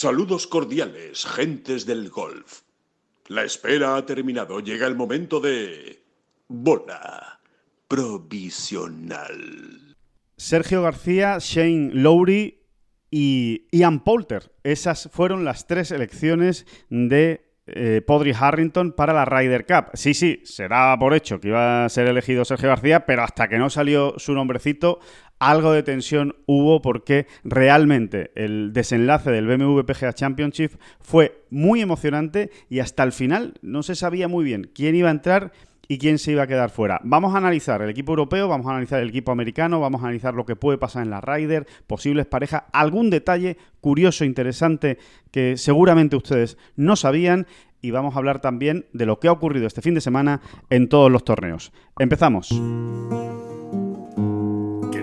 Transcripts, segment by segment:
Saludos cordiales, gentes del golf. La espera ha terminado. Llega el momento de... Bola provisional. Sergio García, Shane Lowry y Ian Poulter. Esas fueron las tres elecciones de eh, Podri Harrington para la Ryder Cup. Sí, sí, se daba por hecho que iba a ser elegido Sergio García, pero hasta que no salió su nombrecito, algo de tensión hubo porque realmente el desenlace del BMW PGA Championship fue muy emocionante y hasta el final no se sabía muy bien quién iba a entrar y quién se iba a quedar fuera. Vamos a analizar el equipo europeo, vamos a analizar el equipo americano, vamos a analizar lo que puede pasar en la Ryder, posibles parejas, algún detalle curioso, interesante que seguramente ustedes no sabían y vamos a hablar también de lo que ha ocurrido este fin de semana en todos los torneos. Empezamos.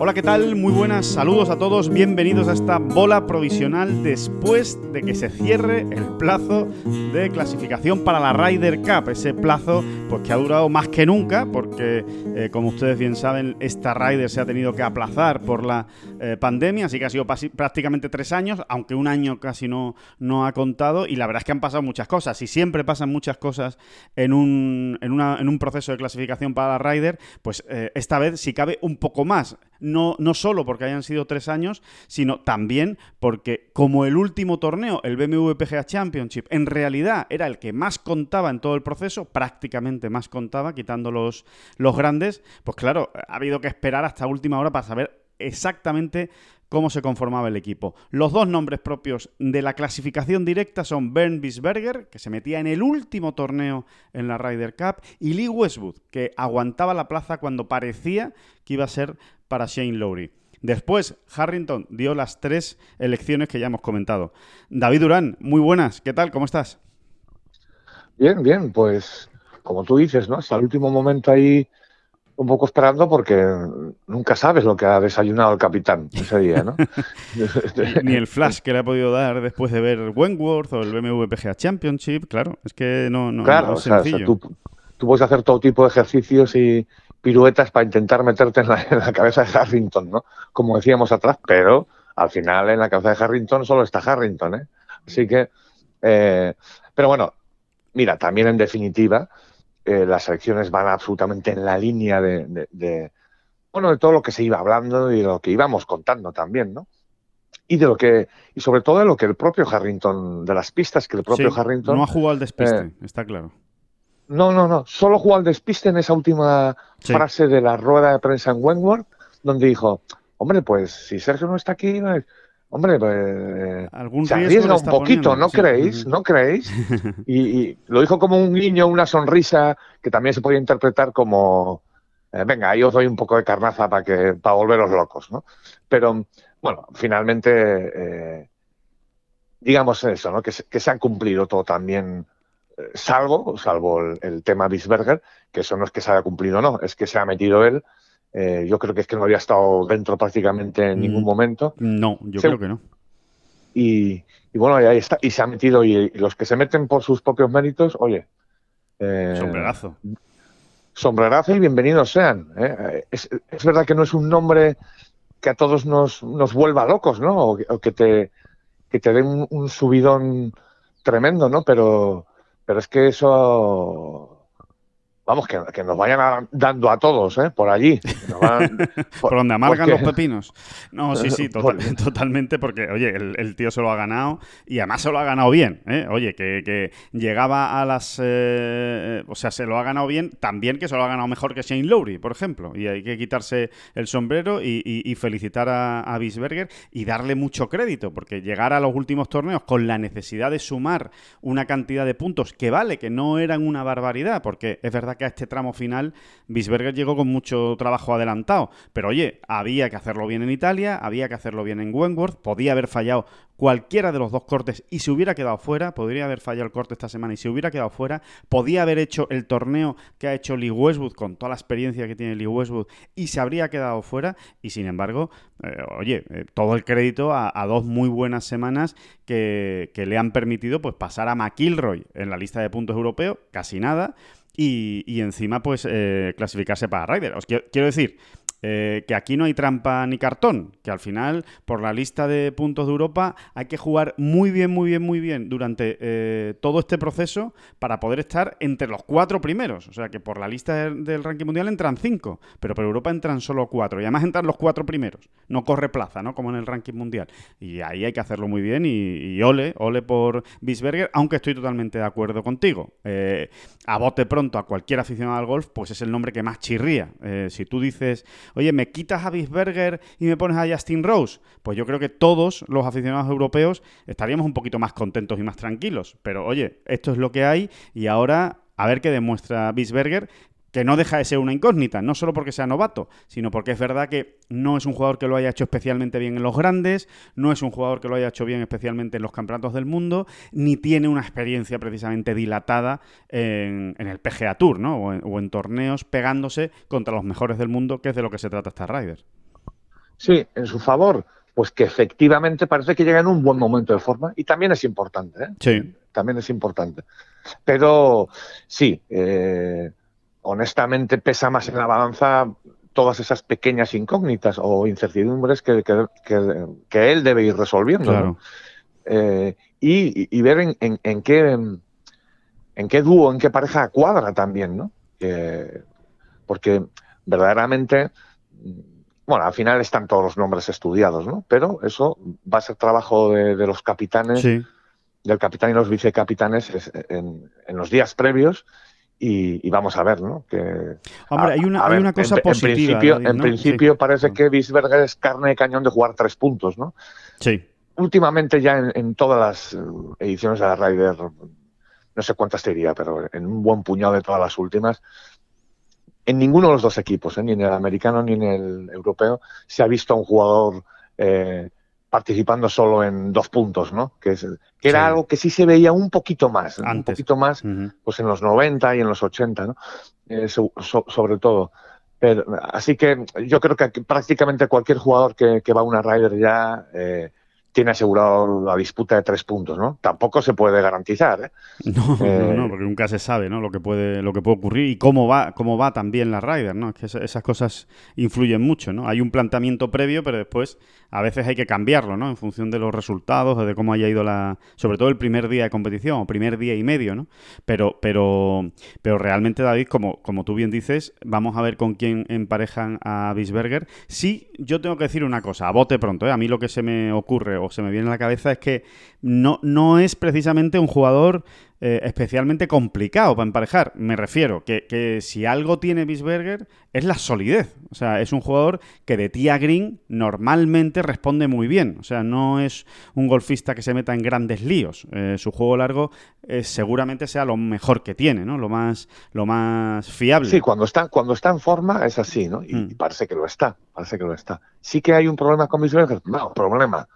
Hola, ¿qué tal? Muy buenas, saludos a todos, bienvenidos a esta bola provisional después de que se cierre el plazo de clasificación para la Ryder Cup, ese plazo pues que ha durado más que nunca, porque eh, como ustedes bien saben, esta Ryder se ha tenido que aplazar por la eh, pandemia, así que ha sido prácticamente tres años, aunque un año casi no, no ha contado, y la verdad es que han pasado muchas cosas, y siempre pasan muchas cosas en un, en una, en un proceso de clasificación para la Ryder, pues eh, esta vez si cabe un poco más no, no solo porque hayan sido tres años, sino también porque como el último torneo, el BMW PGA Championship, en realidad era el que más contaba en todo el proceso, prácticamente más contaba, quitando los, los grandes, pues claro, ha habido que esperar hasta última hora para saber exactamente cómo se conformaba el equipo. Los dos nombres propios de la clasificación directa son Bernd Bisberger, que se metía en el último torneo en la Ryder Cup, y Lee Westwood, que aguantaba la plaza cuando parecía que iba a ser para Shane Lowry. Después, Harrington dio las tres elecciones que ya hemos comentado. David Durán, muy buenas, ¿qué tal? ¿Cómo estás? Bien, bien, pues como tú dices, ¿no? Hasta el último momento ahí un poco esperando porque nunca sabes lo que ha desayunado el capitán ese día, ¿no? Ni el flash que le ha podido dar después de ver Wentworth o el BMW PGA Championship, claro, es que no, no, claro, es sencillo. tú, tú, puedes hacer todo tipo de ejercicios y, piruetas para intentar meterte en la, cabeza de Harrington, ¿no? Como decíamos atrás, pero al final en la cabeza de Harrington solo está Harrington, ¿eh? Así que, eh, pero bueno, mira, también en definitiva, eh, las elecciones van absolutamente en la línea de, bueno, de todo lo que se iba hablando y de lo que íbamos contando también, ¿no? Y de lo que, y sobre todo de lo que el propio Harrington, de las pistas que el propio Harrington. No ha jugado al despiste, eh, está claro. No, no, no. Solo jugó al despiste en esa última frase de la rueda de prensa en Wentworth, donde dijo, hombre, pues si Sergio no está aquí, hombre, pues se arriesga un poquito, ¿no creéis? ¿No creéis? y, lo dijo como un guiño, una sonrisa que también se puede interpretar como, eh, venga, ahí os doy un poco de carnaza para que para volveros locos, ¿no? Pero bueno, finalmente, eh, digamos eso, ¿no? Que que se han cumplido todo también salvo, salvo el, tema Bisberger, que eso no es que se haya cumplido no, es que se ha metido él. Eh, yo creo que es que no había estado dentro prácticamente en ningún mm, momento. No, yo creo que no. Y, bueno, ahí está, y se ha metido, y, los que se meten por sus propios méritos, oye. Eh, sombrerazo. Sombrerazo y bienvenidos sean. ¿eh? Es, verdad que no es un nombre que a todos nos, nos vuelva locos, ¿no? O, que te, que te den un subidón tremendo, ¿no? Pero, pero es que eso vamos, que, nos vayan dando a todos, ¿eh? Por allí. por, donde amargan los pepinos. No, sí, sí, totalmente, porque, oye, el, tío se lo ha ganado y además se lo ha ganado bien, ¿eh? Oye, que, llegaba a las... Eh, o sea, se lo ha ganado bien, también que se lo ha ganado mejor que Shane Lowry, por ejemplo. Y hay que quitarse el sombrero y, felicitar a, a Bisberger y darle mucho crédito, porque llegar a los últimos torneos con la necesidad de sumar una cantidad de puntos que vale, que no eran una barbaridad, porque es verdad que a este tramo final Bisberger llegó con mucho trabajo adelantado. Pero oye, había que hacerlo bien en Italia, había que hacerlo bien en Wentworth, podía haber fallado cualquiera de los dos cortes y se hubiera quedado fuera, podría haber fallado el corte esta semana y se hubiera quedado fuera, podía haber hecho el torneo que ha hecho Lee Westwood con toda la experiencia que tiene Lee Westwood y se habría quedado fuera y sin embargo, eh, oye, eh, todo el crédito a, dos muy buenas semanas que, le han permitido pues pasar a McIlroy en la lista de puntos europeos, casi nada, y, encima pues eh, clasificarse para Ryder. Os quiero decir, eh, que aquí no hay trampa ni cartón, que al final, por la lista de puntos de Europa, hay que jugar muy bien, muy bien, muy bien durante eh, todo este proceso para poder estar entre los cuatro primeros. O sea que por la lista del, ranking mundial entran cinco, pero por Europa entran solo cuatro. Y además entran los cuatro primeros. No corre plaza, ¿no? Como en el ranking mundial. Y ahí hay que hacerlo muy bien. Y, ole, ole por Bisberger, aunque estoy totalmente de acuerdo contigo. Eh, a bote pronto a cualquier aficionado al golf, pues es el nombre que más chirría. si tú dices oye, ¿me quitas a Bisberger y me pones a Justin Rose? Pues yo creo que todos los aficionados europeos estaríamos un poquito más contentos y más tranquilos. Pero oye, esto es lo que hay y ahora a ver qué demuestra Bisberger, que no deja de ser una incógnita, no solo porque sea novato, sino porque es verdad que no es un jugador que lo haya hecho especialmente bien en los grandes, no es un jugador que lo haya hecho bien especialmente en los campeonatos del mundo, ni tiene una experiencia precisamente dilatada en, el PGA Tour, ¿no? O en, torneos pegándose contra los mejores del mundo, que es de lo que se trata esta Ryder. Sí, en su favor, pues que efectivamente parece que llega en un buen momento de forma y también es importante, ¿eh? Sí. También es importante. Pero sí, eh, honestamente pesa más en la balanza todas esas pequeñas incógnitas o incertidumbres que, que, él debe ir resolviendo. Eh, y, ver en, en, qué, en qué dúo, en qué pareja cuadra también, ¿no? porque verdaderamente, bueno, al final están todos los nombres estudiados, ¿no? Pero eso va a ser trabajo de, los capitanes, del capitán y los vicecapitanes en, en los días previos y, vamos a ver, ¿no? Que, Hombre, hay una, hay una cosa positiva. En principio, parece que Bisberger es carne de cañón de jugar tres puntos, ¿no? Sí. Últimamente ya en, todas las eh, ediciones de la Ryder, no sé cuántas te diría, pero en un buen puñado de todas las últimas, en ninguno de los dos equipos, ¿eh? ni en el americano ni en el europeo, se ha visto a un jugador eh, participando solo en dos puntos, ¿no? Que, es, que era algo que sí se veía un poquito más, un poquito más, pues en los 90 y en los 80, ¿no? Eh, sobre todo. Pero, así que yo creo que prácticamente cualquier jugador que, que va a una Ryder ya eh, tiene asegurado la disputa de tres puntos, ¿no? Tampoco se puede garantizar, ¿eh? No, no, eh, no, porque nunca se sabe, ¿no? Lo que puede, lo que puede ocurrir y cómo va, cómo va también la Ryder, ¿no? Es que esas cosas influyen mucho, ¿no? Hay un planteamiento previo, pero después a veces hay que cambiarlo, ¿no? En función de los resultados o de cómo haya ido la, sobre todo el primer día de competición o primer día y medio, ¿no? Pero, pero, pero realmente David, como, como tú bien dices, vamos a ver con quién emparejan a Bisberger. Sí, yo tengo que decir una cosa, a bote pronto, ¿eh? A mí lo que se me ocurre o se me viene a la cabeza es que no, no es precisamente un jugador eh, especialmente complicado para emparejar. Me refiero que, si algo tiene Bisberger es la solidez. O sea, es un jugador que de tía green normalmente responde muy bien. O sea, no es un golfista que se meta en grandes líos. Eh, su juego largo eh, seguramente sea lo mejor que tiene, ¿no? Lo más, lo más fiable. Sí, cuando está, cuando está en forma es así, ¿no? Y, mm. parece que lo está, parece que lo está. Sí que hay un problema con Bisberger. No, problema.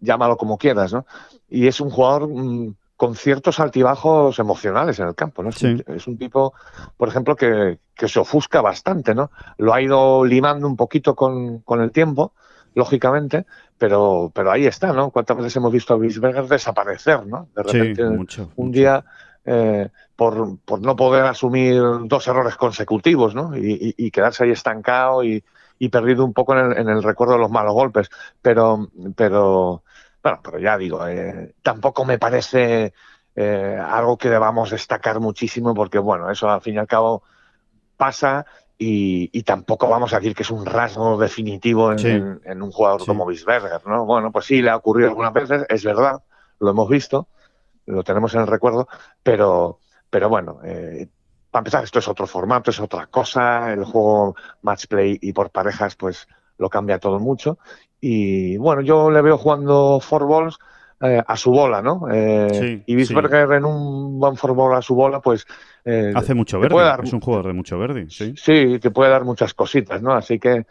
Llámalo como quieras, ¿no? Y es un jugador mm, con ciertos altibajos emocionales en el campo, ¿no? Es, un, tipo, por ejemplo, que, se ofusca bastante, ¿no? Lo ha ido limando un poquito con, el tiempo, lógicamente, pero, pero ahí está, ¿no? ¿Cuántas veces hemos visto a Bisberger desaparecer, ¿no? De repente, un día, eh, por, no poder asumir dos errores consecutivos, ¿no? Y, quedarse ahí estancado y, perdido un poco en el, en el, recuerdo de los malos golpes. Pero, pero, bueno, pero ya digo, eh, tampoco me parece eh, algo que debamos destacar muchísimo porque, bueno, eso al fin y al cabo pasa y, tampoco vamos a decir que es un rasgo definitivo en, un jugador como Bisberger, ¿no? Bueno, pues sí, le ha ocurrido algunas veces, es verdad, lo hemos visto, lo tenemos en el recuerdo, pero, pero bueno, eh, para empezar, esto es otro formato, es otra cosa, el juego match play y por parejas, pues lo cambia todo mucho y bueno, yo le veo jugando four balls eh, a su bola, ¿no? Eh, y Bisberger en un buen for a su bola, pues... Eh, Hace mucho verde, es un jugador de mucho verde, sí. Sí, que puede dar muchas cositas, ¿no? Así que...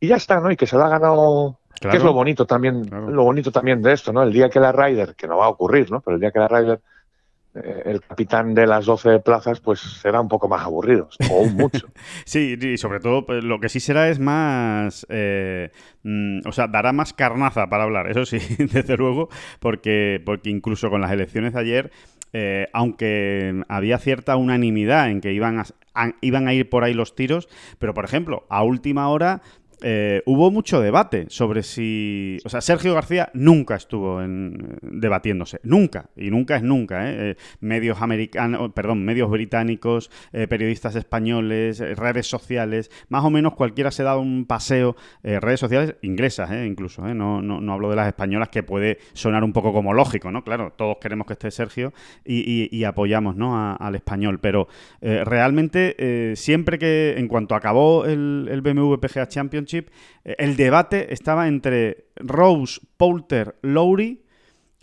y ya está, ¿no? Y que se lo ha ganado... que es lo bonito también, lo bonito también de esto, ¿no? El día que la Ryder, que no va a ocurrir, ¿no? Pero el día que la Ryder eh, el capitán de las 12 plazas pues será un poco más aburrido, o mucho. sí, y sobre todo pues, lo que sí será es más, eh, mm, o sea, dará más carnaza para hablar, eso sí, desde luego, porque, porque incluso con las elecciones de ayer, eh, aunque había cierta unanimidad en que iban iban a ir por ahí los tiros, pero por ejemplo, a última hora eh, hubo mucho debate sobre si. O sea, Sergio García nunca estuvo en, debatiéndose. Nunca. Y nunca es nunca. ¿eh? eh medios americanos, perdón, medios británicos, eh, periodistas españoles, redes sociales. Más o menos cualquiera se da un paseo. redes sociales inglesas, incluso. No, no, no, hablo de las españolas, que puede sonar un poco como lógico, ¿no? Claro, todos queremos que esté Sergio y, apoyamos ¿no? al español. Pero realmente, siempre que. En cuanto acabó el, el BMW PGA Eh, el debate estaba entre Rose, Poulter, Lowry.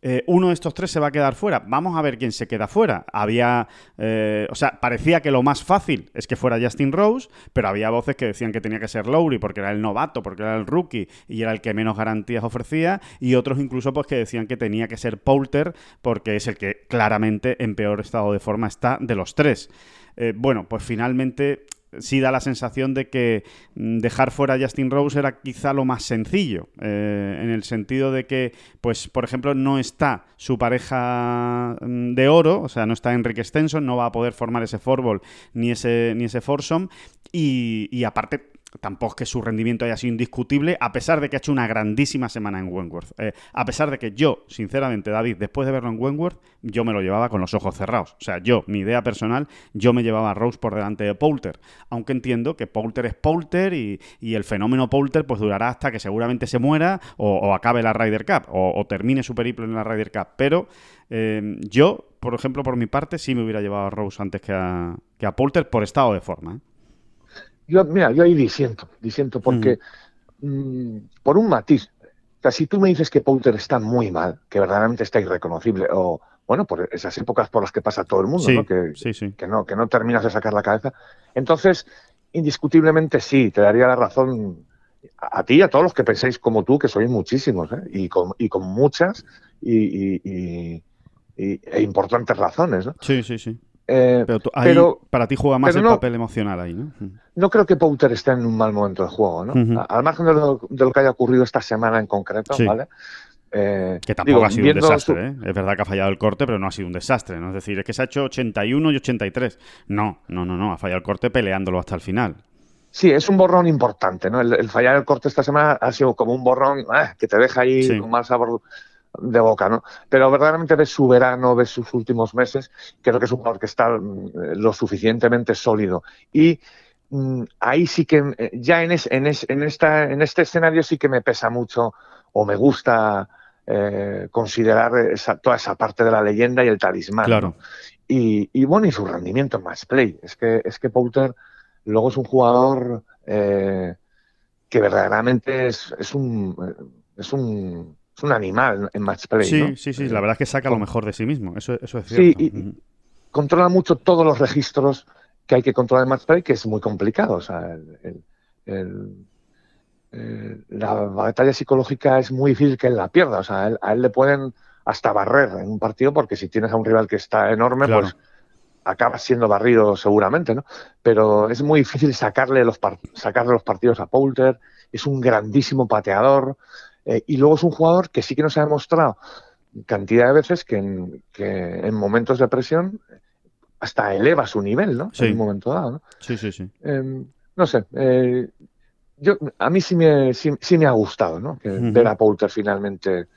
Eh, uno de estos tres se va a quedar fuera. Vamos a ver quién se queda fuera. Había, eh, o sea, parecía que lo más fácil es que fuera Justin Rose, pero había voces que decían que tenía que ser Lowry porque era el novato, porque era el rookie y era el que menos garantías ofrecía, y otros incluso pues que decían que tenía que ser Poulter porque es el que claramente en peor estado de forma está de los tres. bueno, pues finalmente sí da la sensación de que mm, dejar fuera a Justin Rose era quizá lo más sencillo, eh, en el sentido de que, pues, por ejemplo, no está su pareja mm, de oro, o sea, no está Enrique Stenson, no va a poder formar ese forball ni ese, ni ese foursome, y, y aparte tampoco es que su rendimiento haya sido indiscutible, a pesar de que ha hecho una grandísima semana en Wentworth. Eh, a pesar de que yo, sinceramente, David, después de verlo en Wentworth, yo me lo llevaba con los ojos cerrados. O sea, yo, mi idea personal, yo me llevaba a Rose por delante de Poulter. Aunque entiendo que Poulter es Poulter y, el fenómeno Poulter pues durará hasta que seguramente se muera o, acabe la Ryder Cup o, termine su periplo en la Ryder Cup. Pero eh, yo, por ejemplo, por mi parte, sí me hubiera llevado a Rose antes que a, que a Poulter por estado de forma. ¿eh? Yo, mira, yo ahí disiento, disiento porque mm, por un matiz. O sea, si tú me dices que Poulter está muy mal, que verdaderamente está irreconocible, o bueno, por esas épocas por las que pasa todo el mundo, ¿no? Que, que, no, que no terminas de sacar la cabeza, entonces, indiscutiblemente sí, te daría la razón a, ti y a todos los que penséis como tú, que sois muchísimos, ¿eh? y, con, y con muchas y, y, e importantes razones, ¿no? Sí, sí, sí. Eh, pero, para ti juega más el papel emocional ahí, ¿no? No creo que Pouter esté en un mal momento de juego, ¿no? Al margen de lo, que haya ocurrido esta semana en concreto, ¿vale? Eh, que tampoco ha sido un desastre, ¿eh? Es verdad que ha fallado el corte, pero no ha sido un desastre, ¿no? Es decir, es que se ha hecho 81 y 83. No, no, no, no, ha fallado el corte peleándolo hasta el final. Sí, es un borrón importante, ¿no? El, fallar el corte esta semana ha sido como un borrón que te deja ahí con mal sabor de boca, ¿no? Pero verdaderamente ves su verano, ves sus últimos meses, creo que es un jugador que está mm, lo suficientemente sólido. Y mm, ahí sí que, eh, ya en, en, en, esta, en este escenario sí que me pesa mucho o me gusta eh, considerar toda esa parte de la leyenda y el talismán. Claro. Y, bueno, y su rendimiento en match play. Es que, es que Poulter luego es un jugador eh, que verdaderamente es, es un... Es un es un animal en match play. Sí, sí, sí, la verdad es que saca lo mejor de sí mismo, eso, eso es cierto. Sí, y controla mucho todos los registros que hay que controlar en match play, que es muy complicado. O sea, la batalla psicológica es muy difícil que él la pierda. O sea, a él, le pueden hasta barrer en un partido, porque si tienes a un rival que está enorme, pues acabas siendo barrido seguramente, ¿no? Pero es muy difícil sacarle los, sacarle los partidos a Poulter. Es un grandísimo pateador. Eh, y luego es un jugador que sí que nos ha demostrado cantidad de veces que en, momentos de presión hasta eleva su nivel, ¿no? En un momento dado, ¿no? Sí, sí, sí. Em, no sé, eh, yo, a mí sí me, sí, me ha gustado, ¿no? Que ver a Poulter finalmente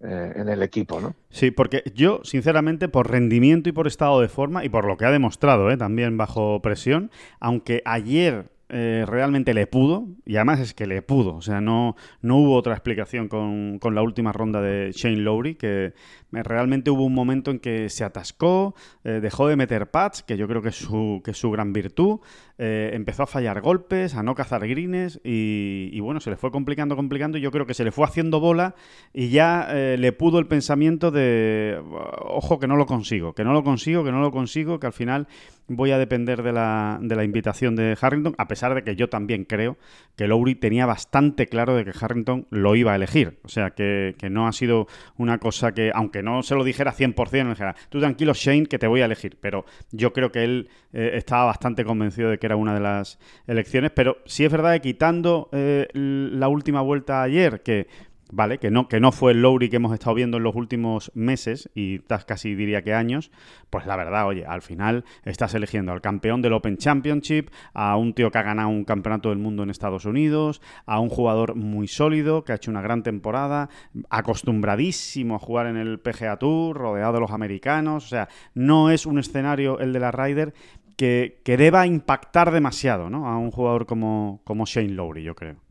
eh, en el equipo, ¿no? Sí, porque yo, sinceramente, por rendimiento y por estado de forma y por lo que ha demostrado, también bajo presión, aunque ayer eh, realmente le pudo, y además es que le pudo, o sea, no, no hubo otra explicación con, con la última ronda de Shane Lowry, que realmente hubo un momento en que se atascó, eh, dejó de meter pads, que yo creo que es su, que es su gran virtud, eh, empezó a fallar golpes, a no cazar greens y, bueno, se le fue complicando, complicando y yo creo que se le fue haciendo bola y ya eh, le pudo el pensamiento de, ojo, que no lo consigo, que no lo consigo, que no lo consigo, que al final voy a depender de la, de la invitación de Harrington, a pesar de que yo también creo que Lowry tenía bastante claro de que Harrington lo iba a elegir. O sea, que, no ha sido una cosa que, aunque no se lo dijera 100%, dijera, tú tranquilo Shane, que te voy a elegir. Pero yo creo que él eh, estaba bastante convencido de que era una de las elecciones. Pero sí es verdad que quitando eh, la última vuelta ayer, que ¿vale? Que no, que no fue el Lowry que hemos estado viendo en los últimos meses y casi diría que años, pues la verdad, oye, al final estás eligiendo al campeón del Open Championship, a un tío que ha ganado un campeonato del mundo en Estados Unidos, a un jugador muy sólido que ha hecho una gran temporada, acostumbradísimo a jugar en el PGA Tour, rodeado de los americanos, o sea, no es un escenario el de la Ryder que, que deba impactar demasiado, ¿no? A un jugador como, como Shane Lowry, yo creo.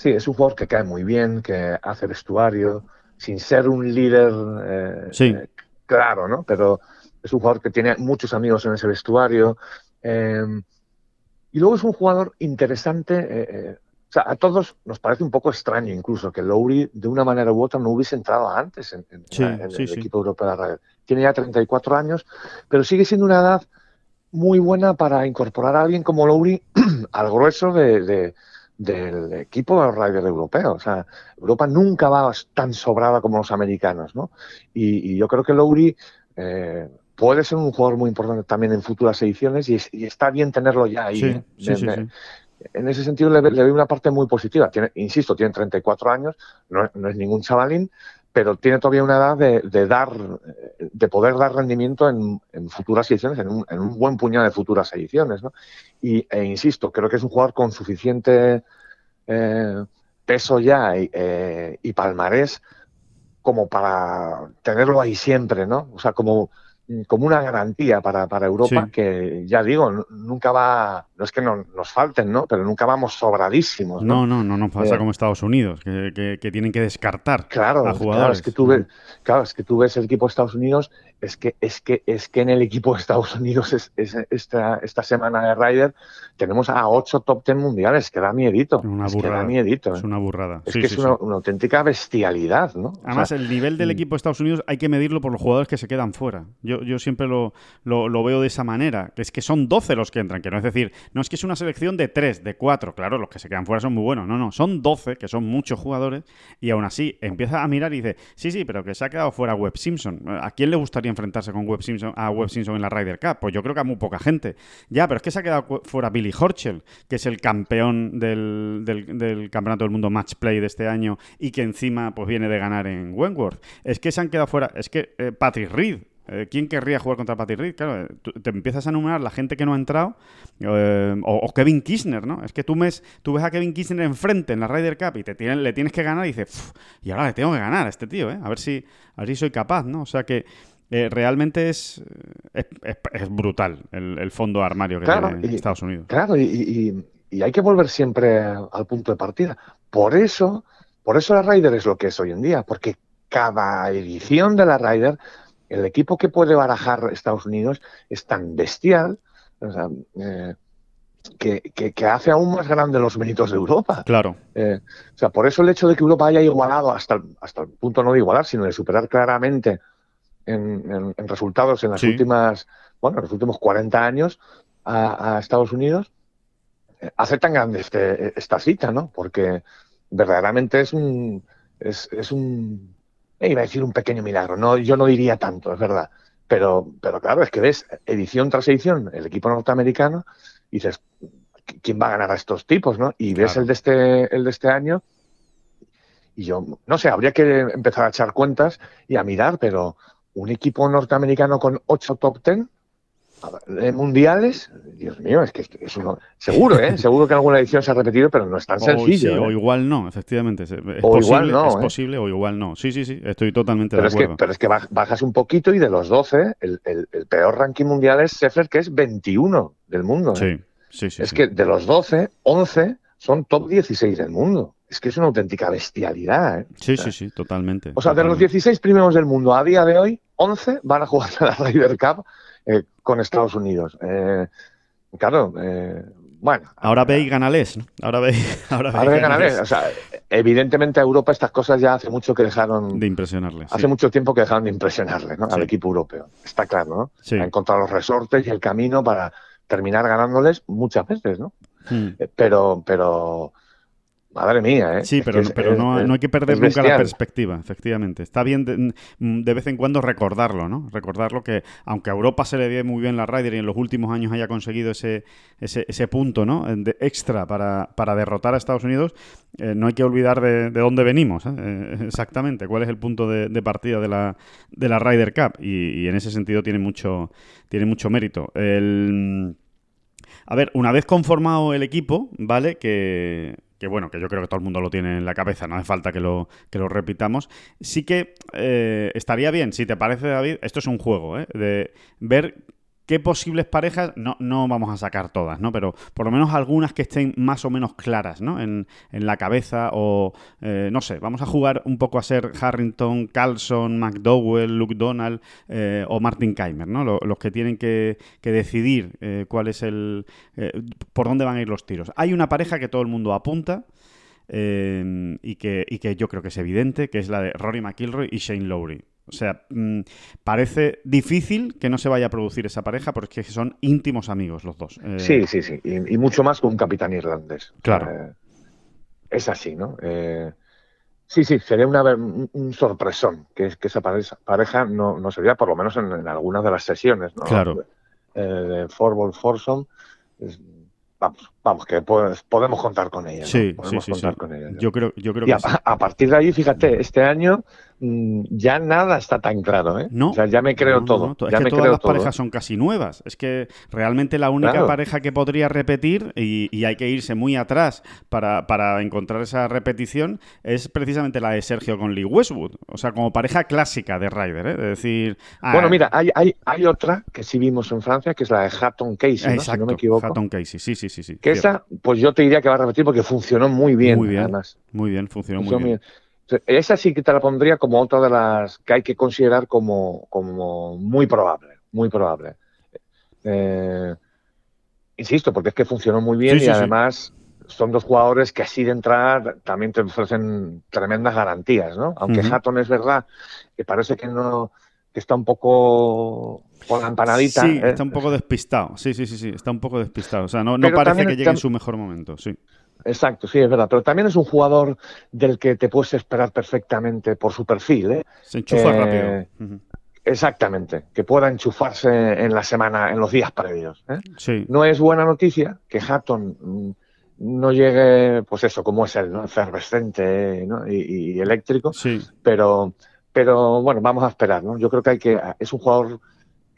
Sí, es un jugador que cae muy bien, que hace vestuario, sin ser un líder eh, eh, claro, ¿no? Pero es un jugador que tiene muchos amigos en ese vestuario. Em, y luego es un jugador interesante. Eh, o sea, a todos nos parece un poco extraño incluso que Lowry de una manera u otra no hubiese entrado antes en, el equipo europeo de la radio. Tiene ya 34 años, pero sigue siendo una edad muy buena para incorporar a alguien como Lowry al grueso de del equipo de los riders europeos. O sea, Europa nunca va tan sobrada como los americanos, ¿no? Y, yo creo que Lowry eh, puede ser un jugador muy importante también en futuras ediciones y, está bien tenerlo ya ahí. ¿eh? en ese sentido le, le, veo una parte muy positiva. Tiene, insisto, tiene 34 años, no, no es ningún chavalín, pero tiene todavía una edad de, dar, de poder dar rendimiento en, futuras ediciones, en un, buen puñado de futuras ediciones. ¿no? Y, e insisto, creo que es un jugador con suficiente eh, peso ya y, eh, y palmarés como para tenerlo ahí siempre, ¿no? O sea, como como una garantía para, para Europa que, ya digo, nunca va, no es que no, nos falten, ¿no? Pero nunca vamos sobradísimos. No, no, no, no, pasa eh, como Estados Unidos, que, que, tienen que descartar claro, a jugadores. Claro es, que tú ves, claro, es que tú ves el equipo de Estados Unidos, es que, es que, es que en el equipo de Estados Unidos es, esta, esta semana de Ryder tenemos a ocho top ten mundiales, que da miedito. Una es burrada. Que da miedito. Es ¿eh? una burrada. Es que es una, auténtica bestialidad, ¿no? Además, el nivel del mm. equipo de Estados Unidos hay que medirlo por los jugadores que se quedan fuera. Yo, yo, siempre lo, lo, veo de esa manera, que es que son 12 los que entran, que no es decir, no es que es una selección de 3, de 4, claro, los que se quedan fuera son muy buenos, no, no, son 12, que son muchos jugadores, y aún así empieza a mirar y dice, sí, sí, pero que se ha quedado fuera Webb Simpson. ¿A quién le gustaría enfrentarse con Webb Simpson, a Webb Simpson en la Ryder Cup? Pues yo creo que a muy poca gente. Ya, pero es que se ha quedado fuera Billy Horschel, que es el campeón del, Campeonato del Mundo Match Play de este año y que encima pues viene de ganar en Wentworth. Es que se han quedado fuera, es que eh, Patrick Reed, eh, ¿Quién querría jugar contra Patty Reed? Claro, te empiezas a enumerar la gente que no ha entrado, eh, o, Kevin Kirchner, ¿no? Es que tú, ves, ves a Kevin Kirchner enfrente en la Ryder Cup y te le tienes que ganar y dices, y ahora le tengo que ganar a este tío, ¿eh? A ver si, a ver si soy capaz, ¿no? O sea que eh, realmente es, es, brutal el, fondo armario que tiene Estados Unidos. Claro, y, hay que volver siempre al punto de partida. Por eso, por eso la Ryder es lo que es hoy en día, porque cada edición de la Ryder el equipo que puede barajar Estados Unidos es tan bestial eh, que, hace aún más grande los méritos de Europa. Claro. Eh, o sea, por eso el hecho de que Europa haya igualado hasta el, hasta el punto no de igualar, sino de superar claramente en, resultados en las últimas, bueno, los últimos 40 años a, Estados Unidos, eh, hace tan grande este, esta cita, ¿no? Porque verdaderamente es un, es un iba a decir un pequeño milagro, no, yo no diría tanto, es verdad. Pero, pero claro, es que ves edición tras edición el equipo norteamericano y dices, ¿quién va a ganar a estos tipos? ¿no? Y ves el, de este, el de este año y yo, no sé, habría que empezar a echar cuentas y a mirar, pero un equipo norteamericano con ocho top ten de mundiales, Dios mío, es que es uno, seguro, ¿eh? seguro que alguna edición se ha repetido, pero no es tan sencillo. O ¿eh? igual no, efectivamente. Es o posible, igual no. Es ¿eh? posible o igual no. Sí, sí, sí, estoy totalmente de acuerdo. pero es que bajas un poquito y de los 12, el, peor ranking mundial es Sheffer, que es 21 del mundo. ¿eh? Sí. es que de los 12, 11 son top 16 del mundo. Es que es una auténtica bestialidad. ¿eh? Sí, sí, sí, totalmente. O sea, de los 16 primeros del mundo a día de hoy, 11 van a jugar a la Ryder Cup eh, con Estados Unidos. Eh, claro, eh, bueno. Ahora veis ganales, ¿no? Ahora veis, ahora ganales. O sea, evidentemente a Europa estas cosas ya hace mucho que dejaron. De impresionarle. Hace mucho tiempo que dejaron de impresionarle, ¿no? Al equipo europeo. Está claro, ¿no? Sí. Ha encontrado los resortes y el camino para terminar ganándoles muchas veces, ¿no? Hmm. Pero, pero Madre mía, ¿eh? Sí, pero, pero no, hay que perder nunca la perspectiva, efectivamente. Está bien de, vez en cuando recordarlo, ¿no? Recordarlo que, aunque a Europa se le ve muy bien la Ryder y en los últimos años haya conseguido ese, ese, ese punto, ¿no? De extra para, para derrotar a Estados Unidos, eh, no hay que olvidar de, dónde venimos, ¿eh? Eh, exactamente, cuál es el punto de, partida de la, de la Ryder Cup. Y, y, en ese sentido tiene mucho, tiene mucho mérito. El... A ver, una vez conformado el equipo, ¿vale? Que que bueno, que yo creo que todo el mundo lo tiene en la cabeza, no hace falta que lo, que lo repitamos. Sí que eh, estaría bien, si te parece, David, esto es un juego, ¿eh? de ver qué posibles parejas, no, no vamos a sacar todas, ¿no? Pero por lo menos algunas que estén más o menos claras, ¿no? En, la cabeza o, eh, no sé, vamos a jugar un poco a ser Harrington, Carlson, McDowell, Luke Donald eh, o Martin Keimer, ¿no? Los, que tienen que, decidir eh, cuál es el... por dónde van a ir los tiros. Hay una pareja que todo el mundo apunta, y, que, y, que, yo creo que es evidente, que es la de Rory McIlroy y Shane Lowry. O sea, mm, parece difícil que no se vaya a producir esa pareja porque son íntimos amigos los dos. Eh, sí, sí, sí. Y, mucho más con un capitán irlandés. Claro. Eh, es así, ¿no? Eh, sí, sí, sería una, un, sorpresón que, que esa pareja, no, no sería, por lo menos en, algunas de las sesiones, ¿no? Claro. de Forball Foursome. Vamos, vamos, que podemos contar con ella. Sí, podemos sí, contar con ella. Yo creo, yo creo y que a, partir de ahí, fíjate, este año mm, ya nada está tan claro, ¿eh? No. O sea, ya me creo todo. es que todas las parejas son casi nuevas. Es que realmente la única pareja que podría repetir, y, hay que irse muy atrás para, para, encontrar esa repetición, es precisamente la de Sergio con Lee Westwood. O sea, como pareja clásica de Ryder, ¿eh? De decir. Ah, bueno, mira, hay, hay, hay otra que sí vimos en Francia, que es la de Hatton Casey, ¿no? si no me equivoco. Hatton Casey, sí, sí, sí. sí que esa, pues yo te diría que va a repetir porque funcionó muy bien, muy bien además. Muy bien, funcionó, muy bien. Esa sí que te la pondría como otra de las que hay que considerar como, como muy probable, muy probable. Eh, insisto, porque es que funcionó muy bien y además son dos jugadores que así de entrar también te ofrecen tremendas garantías, ¿no? Aunque Hatton es verdad que parece que no que está un poco con la empanadita. Sí, ¿eh? está un poco despistado. Sí, sí, sí, sí, está un poco despistado. O sea, no, no parece que llegue en su mejor momento, sí. Exacto, sí, es verdad. Pero también es un jugador del que te puedes esperar perfectamente por su perfil. ¿eh? Se enchufa eh, rápido. Exactamente, que pueda enchufarse en la semana, en los días previos. ¿eh? Sí. No es buena noticia que Hatton mm, no llegue, pues eso, como es él, ¿no? efervescente ¿no? y, y, eléctrico. Sí. Pero, pero bueno, vamos a esperar. ¿no? Yo creo que hay que es un jugador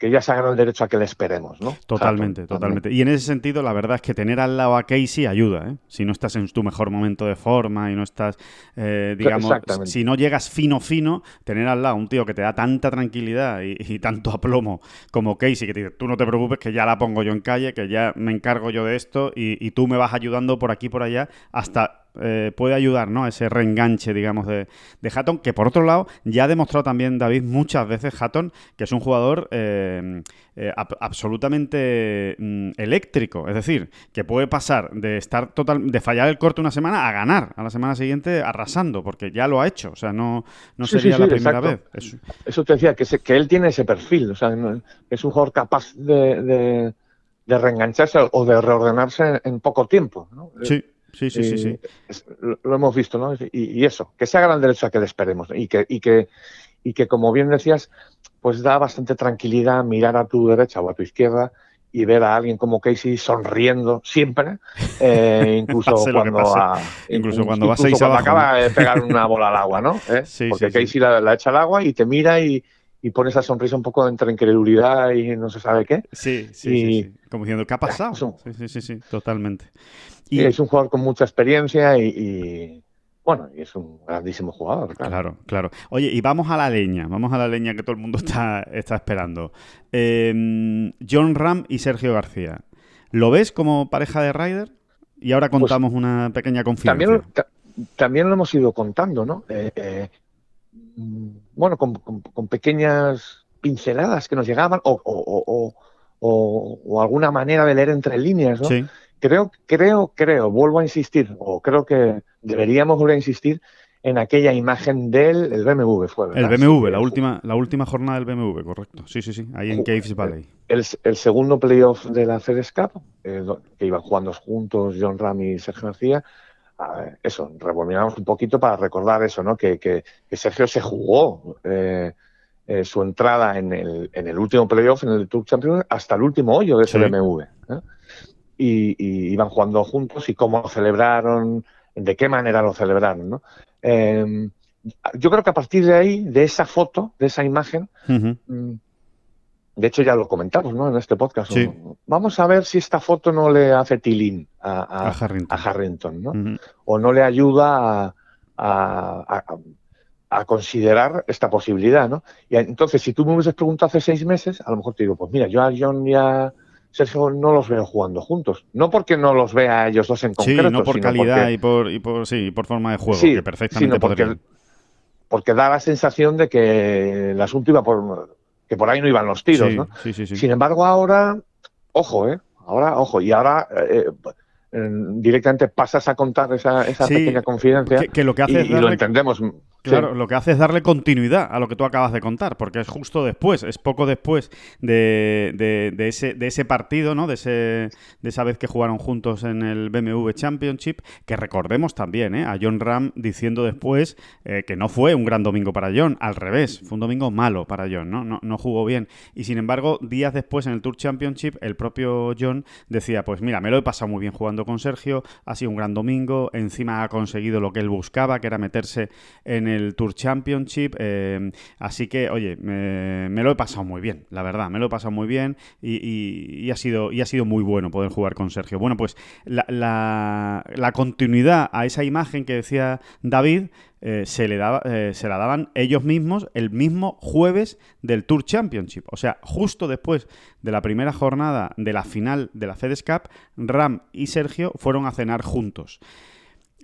que ya se ha ganado el derecho a que le esperemos, ¿no? Totalmente, totalmente. Y en ese sentido, la verdad es que tener al lado a Casey ayuda, ¿eh? Si no estás en tu mejor momento de forma y no estás, eh, digamos, si no llegas fino, fino, tener al lado un tío que te da tanta tranquilidad y, tanto aplomo como Casey, que te dice, tú no te preocupes, que ya la pongo yo en calle, que ya me encargo yo de esto y, y tú me vas ayudando por aquí, por allá, hasta eh, puede ayudar ¿no? ese reenganche, digamos, de, de, Hatton, que por otro lado ya ha demostrado también David muchas veces Hatton que es un jugador eh, eh, absolutamente mm, eléctrico, es decir, que puede pasar de estar total, de fallar el corte una semana a ganar a la semana siguiente arrasando, porque ya lo ha hecho, o sea, no, no sería la primera vez. Eso. te decía, que, que él tiene ese perfil, o sea, es un jugador capaz de, de, reengancharse o de reordenarse en, poco tiempo. ¿no? Sí. Sí, sí, sí, sí. lo hemos visto, ¿no? Y, eso, que se haga el derecho a que le esperemos y que, y que, y que, como bien decías, pues da bastante tranquilidad mirar a tu derecha o a tu izquierda y ver a alguien como Casey sonriendo siempre, eh, incluso, cuando incluso cuando va seis cuando acaba de pegar una bola al agua, ¿no? ¿Eh? Porque Casey La, echa al agua y te mira y, y pone esa sonrisa un poco entre incredulidad y no se sabe qué. Sí, sí, sí, como diciendo, ¿qué ha pasado? Sí, sí, sí, sí, totalmente. Y, es un jugador con mucha experiencia y, bueno, y es un grandísimo jugador. Claro. claro, Oye, y vamos a la leña, vamos a la leña que todo el mundo está, está esperando. Em, John Ram y Sergio García. ¿Lo ves como pareja de Ryder? Y ahora pues contamos una pequeña confianza. También, también lo hemos ido contando, ¿no? Eh, eh, bueno, con, pequeñas pinceladas que nos llegaban o, alguna manera de leer entre líneas, ¿no? Creo, creo, creo, vuelvo a insistir, o creo que deberíamos volver a insistir en aquella imagen del BMW, fue, El BMW, la última, la última jornada del BMW, correcto. Sí, sí, sí, ahí en Caves Valley. El, segundo playoff de la FedEx Cup, eh, que iban jugando juntos John Ram y Sergio García, eso, revolvinamos un poquito para recordar eso, ¿no? Que, Sergio se jugó eh, eh, su entrada en el, en el último playoff, en el Tour Champions, hasta el último hoyo de ese BMW. Y, iban jugando juntos y cómo celebraron, de qué manera lo celebraron, ¿no? Em, yo creo que a partir de ahí, de esa foto, de esa imagen, mm, de hecho ya lo comentamos ¿no? en este podcast, vamos a ver si esta foto no le hace tilín a, Harrington, ¿no? o no le ayuda a, considerar esta posibilidad. ¿no? Y entonces, si tú me hubieses preguntado hace seis meses, a lo mejor te digo, pues mira, yo a John y a Sergio no los veo jugando juntos. No porque no los vea a ellos dos en concreto. Sí, no por calidad y, por, y, por, sí, por forma de juego, que perfectamente porque, porque da la sensación de que el asunto iba por que por ahí no iban los tiros, ¿no? Sí, Sin embargo, ahora, ojo, ¿eh? Ahora, ojo, y ahora eh, directamente pasas a contar esa, esa pequeña confidencia que, lo que hace y, lo entendemos Claro, lo que hace es darle continuidad a lo que tú acabas de contar, porque es justo después, es poco después de, ese, de ese partido, ¿no? De, ese, de esa vez que jugaron juntos en el BMW Championship, que recordemos también, ¿eh? A John Ram diciendo después eh, que no fue un gran domingo para John, al revés, fue un domingo malo para John, ¿no? No, no jugó bien. Y sin embargo, días después en el Tour Championship, el propio John decía, pues mira, me lo he pasado muy bien jugando con Sergio, ha sido un gran domingo, encima ha conseguido lo que él buscaba, que era meterse en el el Tour Championship. Eh, así que, oye, me, lo he pasado muy bien, la verdad, me lo he pasado muy bien y, ha, sido, y ha sido muy bueno poder jugar con Sergio. Bueno, pues la, continuidad a esa imagen que decía David. Eh, se, le daba, eh, se la daban ellos mismos el mismo jueves del Tour Championship. O sea, justo después de la primera jornada de la final de la FedEx Cup, Ram y Sergio fueron a cenar juntos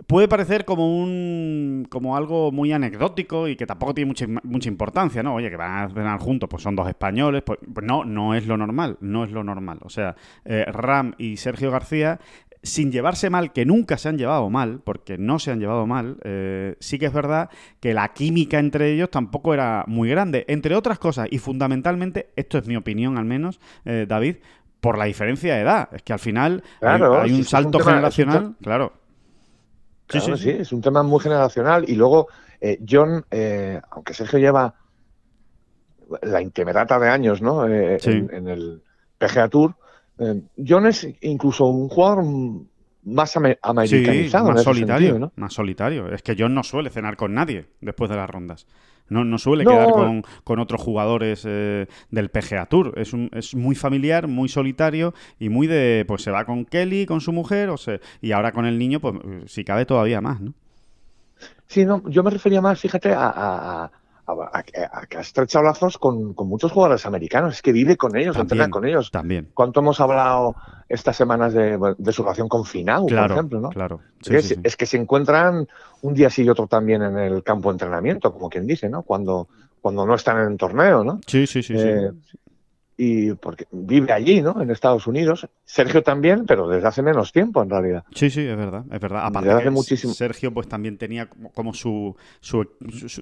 puede parecer como un como algo muy anecdótico y que tampoco tiene mucha, mucha importancia, ¿no? Oye, que van a cenar juntos, pues son dos españoles, pues, pues no, no es lo normal, no es lo normal. O sea, eh, Ram y Sergio García sin llevarse mal, que nunca se han llevado mal, porque no se han llevado mal, eh, sí que es verdad que la química entre ellos tampoco era muy grande, entre otras cosas, y fundamentalmente, esto es mi opinión al menos, eh, David, por la diferencia de edad. Es que al final hay, un salto generacional, claro sí, sí, es un tema muy generacional. Y luego, eh, John, eh, aunque Sergio lleva la intemerata de años ¿no? Eh, en, el PGA Tour, John es incluso un jugador más americanizado. más solitario. Más solitario. Es que John no suele cenar con nadie después de las rondas. No, no suele quedar con, otros jugadores del PGA Tour. Es, un, es muy familiar, muy solitario y muy de, pues se va con Kelly, con su mujer, o se, y ahora con el niño, pues si cabe todavía más, ¿no? Sí, no, yo me refería más, fíjate, a, a, que ha estrechado lazos con, muchos jugadores americanos, es que vive con ellos, entrena con ellos. También. ¿Cuánto hemos hablado estas semanas de, su relación con Finau, por ejemplo? ¿no? Claro. es, que se encuentran un día sí y otro también en el campo de entrenamiento, como quien dice, ¿no? Cuando, cuando no están en el torneo, ¿no? Sí, sí, sí. sí. Eh, y porque vive allí, ¿no? En Estados Unidos. Sergio también, pero desde hace menos tiempo en realidad. Sí, sí, es verdad, es verdad. Aparte hace muchísimo... Sergio pues también tenía como su, su,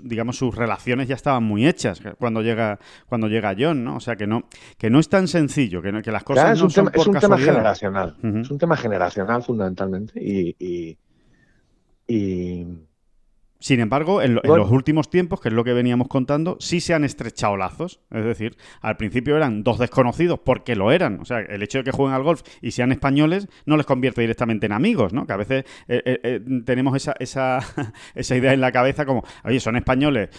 digamos sus relaciones ya estaban muy hechas cuando llega cuando llega John, ¿no? O sea que no que no es tan sencillo, que, que las cosas no son Es un tema generacional, es un tema generacional fundamentalmente y, y sin embargo, en, los últimos tiempos, que es lo que veníamos contando, sí se han estrechado lazos. Es decir, al principio eran dos desconocidos porque lo eran. O sea, el hecho de que jueguen al golf y sean españoles no les convierte directamente en amigos, ¿no? Que a veces eh, eh, eh, tenemos esa, esa, esa, idea en la cabeza como, oye, son españoles,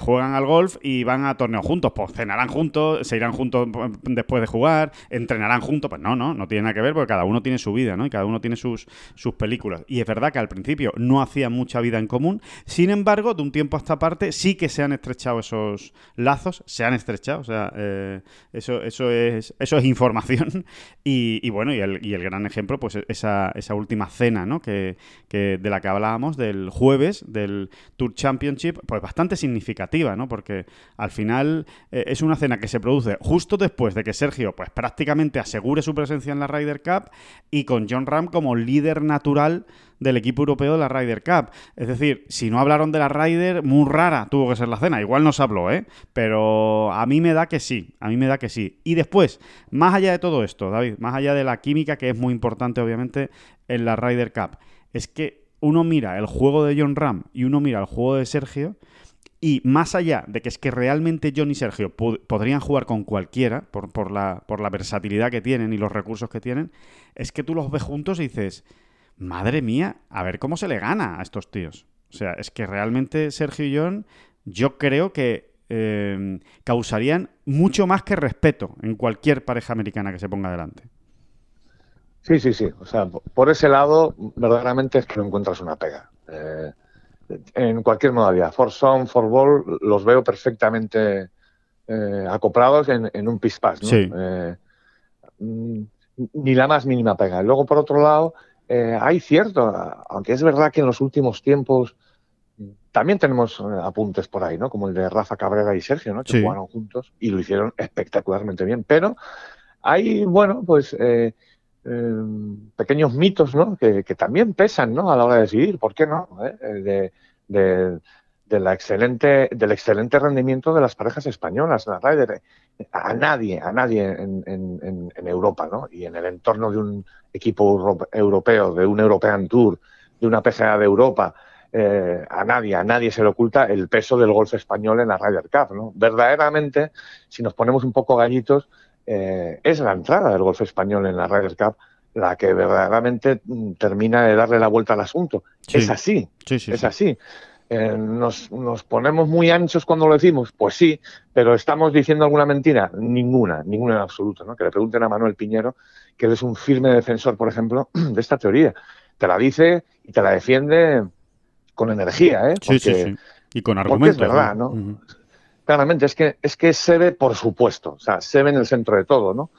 juegan al golf y van a torneos juntos. Pues cenarán juntos, se irán juntos después de jugar, entrenarán juntos. Pues no, no, no tiene nada que ver porque cada uno tiene su vida, ¿no? Y cada uno tiene sus, sus películas. Y es verdad que al principio no hacían mucha vida en común Sin embargo, de un tiempo a esta parte sí que se han estrechado esos lazos, se han estrechado, o sea, eh, eso, eso, es, eso es información. Y, bueno, y el, y el, gran ejemplo, pues esa, esa última cena, ¿no? Que, que, de la que hablábamos del jueves, del Tour Championship, pues bastante significativa, ¿no? Porque al final eh, es una cena que se produce justo después de que Sergio, pues prácticamente asegure su presencia en la Ryder Cup y con John Ram como líder natural del equipo europeo de la Ryder Cup. Es decir, si no hablaron de la Ryder, muy rara tuvo que ser la cena. Igual no se habló, ¿eh? Pero a mí me da que sí, a mí me da que sí. Y después, más allá de todo esto, David, más allá de la química, que es muy importante, obviamente, en la Ryder Cup, es que uno mira el juego de John Ram y uno mira el juego de Sergio. Y más allá de que es que realmente John y Sergio podrían jugar con cualquiera por, por, la, por la versatilidad que tienen y los recursos que tienen, es que tú los ves juntos y dices, madre mía, a ver cómo se le gana a estos tíos. O sea, es que realmente Sergio y John, yo creo que eh, causarían mucho más que respeto en cualquier pareja americana que se ponga delante. Sí, sí, sí. O sea, por ese lado, verdaderamente es que no encuentras una pega. Eh, en cualquier modalidad, for song, for ball, los veo perfectamente eh, acoplados en, un pispás. ¿no? Sí. Mm, ni la más mínima pega. Luego, por otro lado, eh, hay cierto, aunque es verdad que en los últimos tiempos también tenemos eh, apuntes por ahí, ¿no? Como el de Rafa Cabrera y Sergio, ¿no? Que jugaron juntos y lo hicieron espectacularmente bien. Pero hay, bueno, pues eh, pequeños mitos, ¿no? Que, también pesan, ¿no? A la hora de decidir, ¿por qué no? De, de, la excelente, del excelente rendimiento de las parejas españolas, la Ryder. A nadie, a nadie en, en, en Europa, ¿no? Y en el entorno de un equipo europeo, de un European Tour, de una PGA de Europa, eh, a nadie, a nadie se le oculta el peso del golf español en la Ryder Cup. ¿no? Verdaderamente, si nos ponemos un poco gallitos, eh, es la entrada del golf español en la Ryder Cup la que verdaderamente mm, termina de darle la vuelta al asunto. Es así, es así. Eh, nos, nos, ponemos muy anchos cuando lo decimos, pues sí, pero ¿estamos diciendo alguna mentira? Ninguna, ninguna en absoluto. ¿no? Que le pregunten a Manuel Piñero, que es un firme defensor, por ejemplo, de esta teoría. Te la dice y te la defiende con energía, ¿eh? sí, sí, sí. Y con argumentos. Es verdad, ¿no? Claramente, es que, es que se ve, por supuesto, o sea, se ve en el centro de todo, ¿no?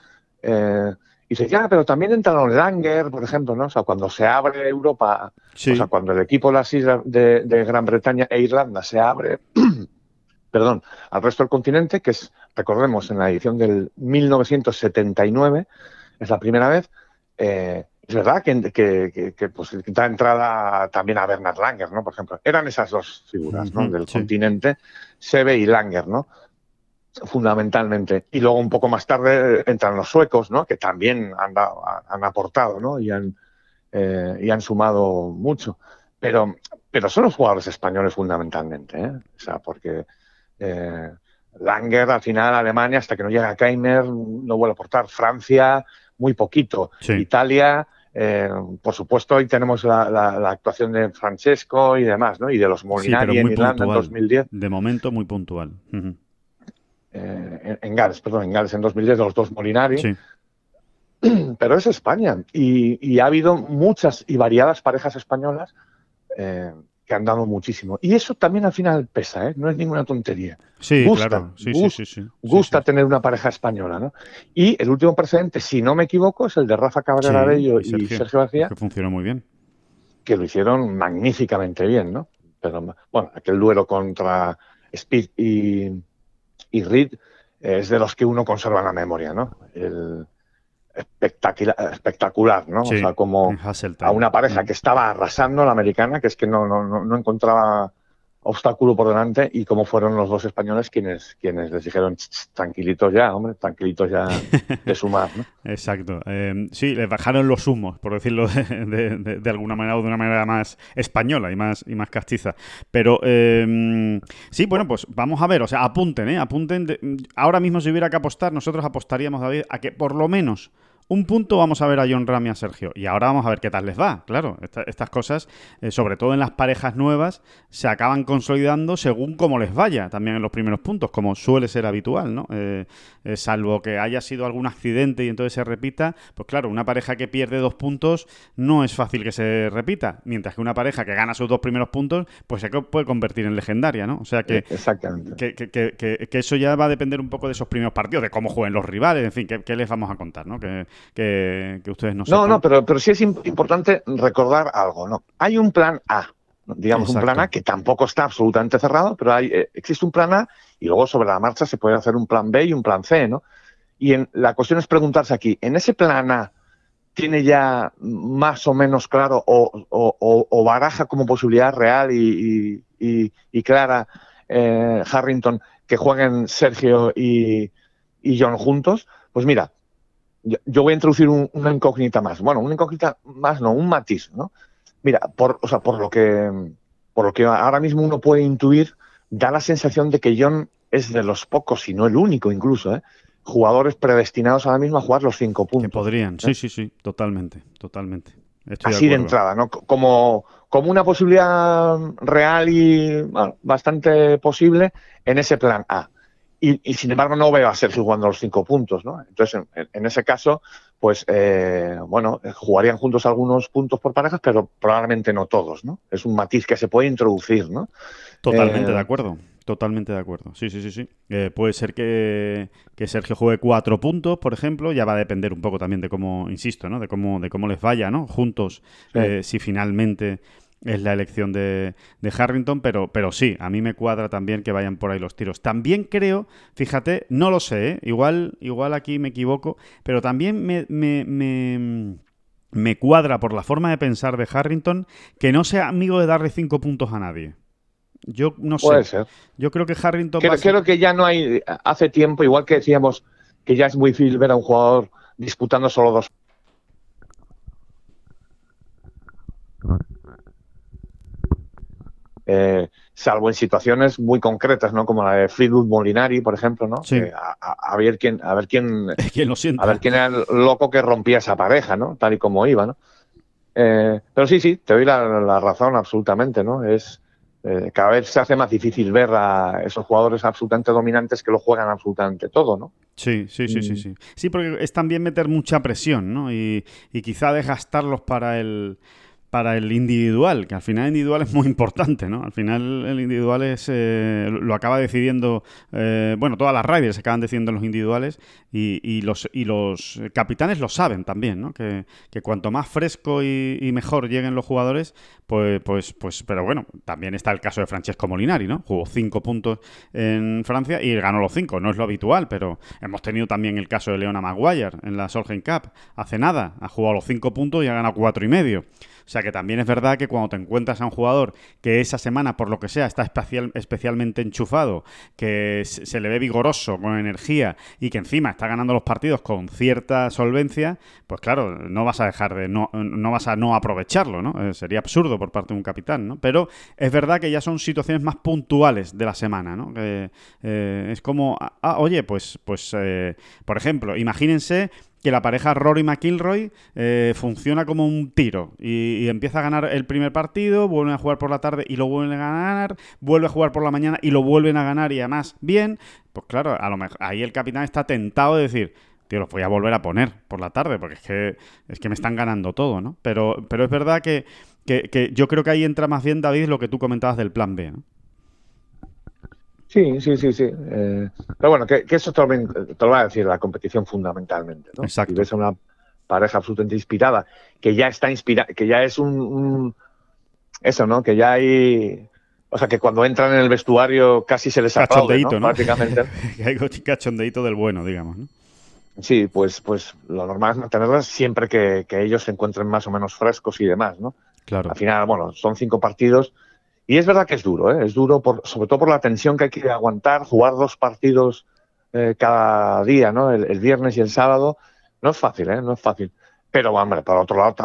Eh, dice, ya, pero también entraron Langer, por ejemplo, ¿no? O sea, cuando se abre Europa, o sea, cuando el equipo de las islas de, Gran Bretaña e Irlanda se abre, perdón, al resto del continente, que es, recordemos, en la edición del 1979, es la primera vez, eh, es verdad que, que, que, pues, da entrada también a Bernard Langer, ¿no? Por ejemplo, eran esas dos figuras, ¿no? Del continente, Sebe y Langer, ¿no? Fundamentalmente. Y luego un poco más tarde entran los suecos, ¿no? Que también han, han aportado, ¿no? Y han, eh, y han sumado mucho. Pero, pero son los jugadores españoles fundamentalmente, ¿eh? O sea, porque eh, Langer al final Alemania hasta que no llega Keimer no vuelve a aportar. Francia muy poquito. Italia eh, por supuesto, hoy tenemos la, actuación de Francesco y demás, ¿no? Y de los Molinari en Irlanda en 2010. De momento, muy puntual. Eh, en, Gales, perdón, en Gales en 2010 de los dos Molinari. Pero es España y, ha habido muchas y variadas parejas españolas eh, que han dado muchísimo. Y eso también al final pesa, ¿eh? no es ninguna tontería. Sí, gusta, claro. Sí, gusta, sí, gusta tener una pareja española. ¿no? Y el último precedente, si no me equivoco, es el de Rafa Cabrera Bello y Sergio, García. Que funcionó muy bien. Que lo hicieron magníficamente bien, ¿no? Pero bueno, aquel duelo contra Speed y, y Reed es de los que uno conserva en la memoria, ¿no? El espectacular, espectacular ¿no? o sea, como a una pareja mm. que estaba arrasando la americana, que es que no, no, no encontraba obstáculo por delante y cómo fueron los dos españoles quienes, quienes les dijeron tranquilitos ya, hombre, tranquilitos ya de sumar. ¿no? Exacto. Eh, sí, les bajaron los humos, por decirlo de, alguna manera o de una manera más española y más, y más castiza. Pero eh, sí, bueno, pues vamos a ver, o sea, apunten, ¿eh? Apunten. ahora mismo si hubiera que apostar, nosotros apostaríamos, David, a que por lo menos un punto vamos a ver a John Ram y a Sergio. Y ahora vamos a ver qué tal les va. Claro, estas cosas, eh, sobre todo en las parejas nuevas, se acaban consolidando según cómo les vaya, también en los primeros puntos, como suele ser habitual, ¿no? Eh, eh, salvo que haya sido algún accidente y entonces se repita, pues claro, una pareja que pierde dos puntos no es fácil que se repita, mientras que una pareja que gana sus dos primeros puntos, pues se puede convertir en legendaria, ¿no? O sea que, Exactamente. que, eso ya va a depender un poco de esos primeros partidos, de cómo jueguen los rivales, en fin, qué, les vamos a contar, ¿no? Que, que, ustedes no No, no, pero, pero sí es importante recordar algo, ¿no? Hay un plan A, digamos un plan A que tampoco está absolutamente cerrado, pero hay, eh, existe un plan A y luego sobre la marcha se puede hacer un plan B y un plan C, ¿no? Y en, la cuestión es preguntarse aquí, ¿en ese plan A tiene ya más o menos claro o, baraja como posibilidad real y, clara eh, Harrington que jueguen Sergio y, John juntos? Pues mira, yo, voy a introducir una incógnita más. Bueno, una incógnita más, no, un matiz, ¿no? Mira, por, o sea, por lo que por lo que ahora mismo uno puede intuir, da la sensación de que John es de los pocos, si no el único incluso, ¿eh? jugadores predestinados ahora mismo a jugar los cinco puntos. Que podrían, ¿eh? sí, sí, sí, totalmente, totalmente. Así de, entrada, ¿no? Como, como una posibilidad real y bastante posible en ese plan A. Y, sin embargo no veo a Sergio jugando los cinco puntos, ¿no? Entonces, en, ese caso, pues, eh, bueno, jugarían juntos algunos puntos por parejas, pero probablemente no todos, ¿no? Es un matiz que se puede introducir, ¿no? Totalmente eh, de acuerdo. Totalmente de acuerdo. Sí, sí, sí, sí. Eh, puede ser que, Sergio juegue cuatro puntos, por ejemplo. Ya va a depender un poco también de cómo, insisto, ¿no? De cómo, de cómo les vaya, ¿no? Juntos, si finalmente es la elección de, Harrington, pero, pero sí, a mí me cuadra también que vayan por ahí los tiros. También creo, fíjate, no lo sé, ¿eh? igual, igual aquí me equivoco, pero también me, me, me, cuadra por la forma de pensar de Harrington que no sea amigo de darle cinco puntos a nadie. Yo no sé. Puede ser. Yo creo que Harrington. Creo, creo que ya no hay. Hace tiempo, igual que decíamos que ya es muy difícil ver a un jugador disputando solo dos Eh, salvo en situaciones muy concretas, ¿no? Como la de Fleetwood Molinari, por ejemplo, ¿no? a, ver quién, a ver quién, lo a ver quién era el loco que rompía esa pareja, ¿no? Tal y como iba, ¿no? Eh, pero sí, sí, te doy la, razón absolutamente, ¿no? Es eh, cada vez se hace más difícil ver a esos jugadores absolutamente dominantes que lo juegan absolutamente todo, ¿no? Sí, sí, sí, sí, sí. Sí, porque es también meter mucha presión, ¿no? Y, y quizá desgastarlos para el para el individual, que al final el individual es muy importante, ¿no? Al final el individual es eh, lo acaba decidiendo, eh, bueno, todas las riders acaban decidiendo los individuales y, los, y los capitanes lo saben también, ¿no? Que, cuanto más fresco y, mejor lleguen los jugadores, pues, pues, pues, pero bueno, también está el caso de Francesco Molinari, ¿no? Jugó cinco puntos en Francia y ganó los cinco, no es lo habitual, pero hemos tenido también el caso de Leona Maguire en la Solheim Cup hace nada, ha jugado los cinco puntos y ha ganado cuatro y medio. O sea que también es verdad que cuando te encuentras a un jugador que esa semana, por lo que sea, está especial, especialmente enchufado, que se le ve vigoroso, con energía y que encima está ganando los partidos con cierta solvencia, pues claro, no vas a dejar de, no, no vas a no aprovecharlo, ¿no? Eh, sería absurdo por parte de un capitán, ¿no? Pero es verdad que ya son situaciones más puntuales de la semana, ¿no? Eh, es como, ah, ah, oye, pues, pues eh, por ejemplo, imagínense que la pareja Rory McIlroy eh, funciona como un tiro y, empieza a ganar el primer partido, vuelven a jugar por la tarde y lo vuelven a ganar, vuelve a jugar por la mañana y lo vuelven a ganar y además bien, pues claro, a lo mejor ahí el capitán está tentado de decir, tío, los voy a volver a poner por la tarde porque es que es que me están ganando todo, ¿no? Pero pero es verdad que, que, que yo creo que ahí entra más bien David lo que tú comentabas del plan B, ¿no? Sí, sí, sí, sí. Eh, pero bueno, que, eso te lo, te lo, va a decir la competición fundamentalmente. ¿no? Exacto. Si ves a una pareja absolutamente inspirada, que ya está inspirada, que ya es un, Eso, ¿no? Que ya hay... O sea, que cuando entran en el vestuario casi se les aplaude, ¿no? Prácticamente. que hay cachondeíto del bueno, digamos, ¿no? Sí, pues, pues lo normal es mantenerlas siempre que, que ellos se encuentren más o menos frescos y demás, ¿no? Claro. Al final, bueno, son cinco partidos y es verdad que es duro, ¿eh? es duro por, sobre todo por la tensión que hay que aguantar, jugar dos partidos eh, cada día, ¿no? El, viernes y el sábado. No es fácil, ¿eh? No es fácil. Pero, hombre, por otro lado,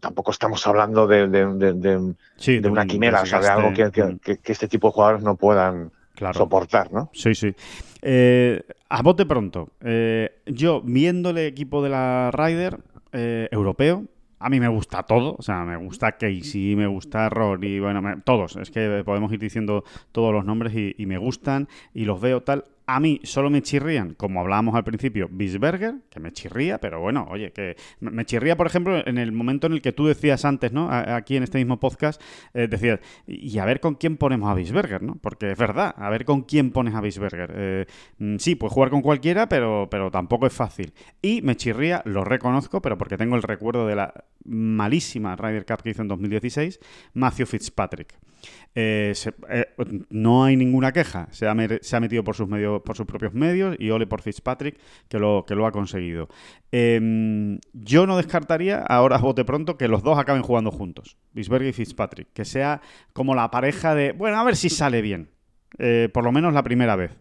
tampoco estamos hablando de, de, una quimera, o sea, de algo que, este tipo de jugadores no puedan soportar, ¿no? Sí, sí. Eh, a bote pronto. Yo, viendo el equipo de la Ryder europeo, a mí me gusta todo, o sea, me gusta Casey, me gusta Rory, bueno, todos, es que podemos ir diciendo todos los nombres y, me gustan y los veo tal. A mí solo me chirrían, como hablábamos al principio, Bisberger, que me chirría, pero bueno, oye, que me chirría, por ejemplo, en el momento en el que tú decías antes, ¿no? Aquí en este mismo podcast, eh, decías, y a ver con quién ponemos a Bisberger, ¿no? Porque es verdad, a ver con quién pones a Bisberger. Eh, mm, sí, puedes jugar con cualquiera, pero, pero tampoco es fácil. Y me chirría, lo reconozco, pero porque tengo el recuerdo de la malísima Ryder Cup que hizo en 2016, Matthew Fitzpatrick. Eh, eh, no hay ninguna queja. Se ha, metido por sus, medios, por sus propios medios y ole por Fitzpatrick que lo, que lo ha conseguido. Em, yo no descartaría, ahora bote pronto, que los dos acaben jugando juntos, Bisberg y Fitzpatrick. Que sea como la pareja de, bueno, a ver si sale bien. Eh, por lo menos la primera vez.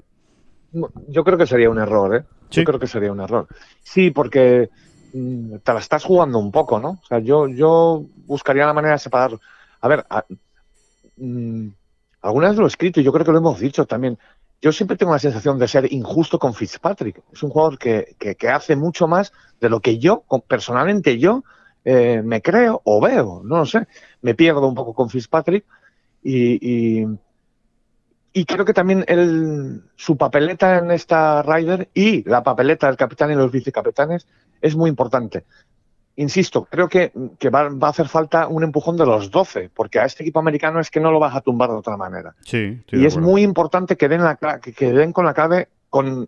Yo creo que sería un error, ¿eh? Yo creo que sería un error. Sí, porque mm, te la estás jugando un poco, ¿no? O sea, yo, yo buscaría la manera de separar. A ver, alguna vez lo he escrito y yo creo que lo hemos dicho también. Yo siempre tengo la sensación de ser injusto con Fitzpatrick. Es un jugador que, que, hace mucho más de lo que yo, personalmente yo, eh, me creo o veo. No lo sé. Me pierdo un poco con Fitzpatrick y, y, y creo que también el, su papeleta en esta Ryder y la papeleta del capitán y los vicecapitanes es muy importante insisto, creo que, va, a hacer falta un empujón de los 12, porque a este equipo americano es que no lo vas a tumbar de otra manera. Sí, y es muy importante que den, la, que, den con la clave, con,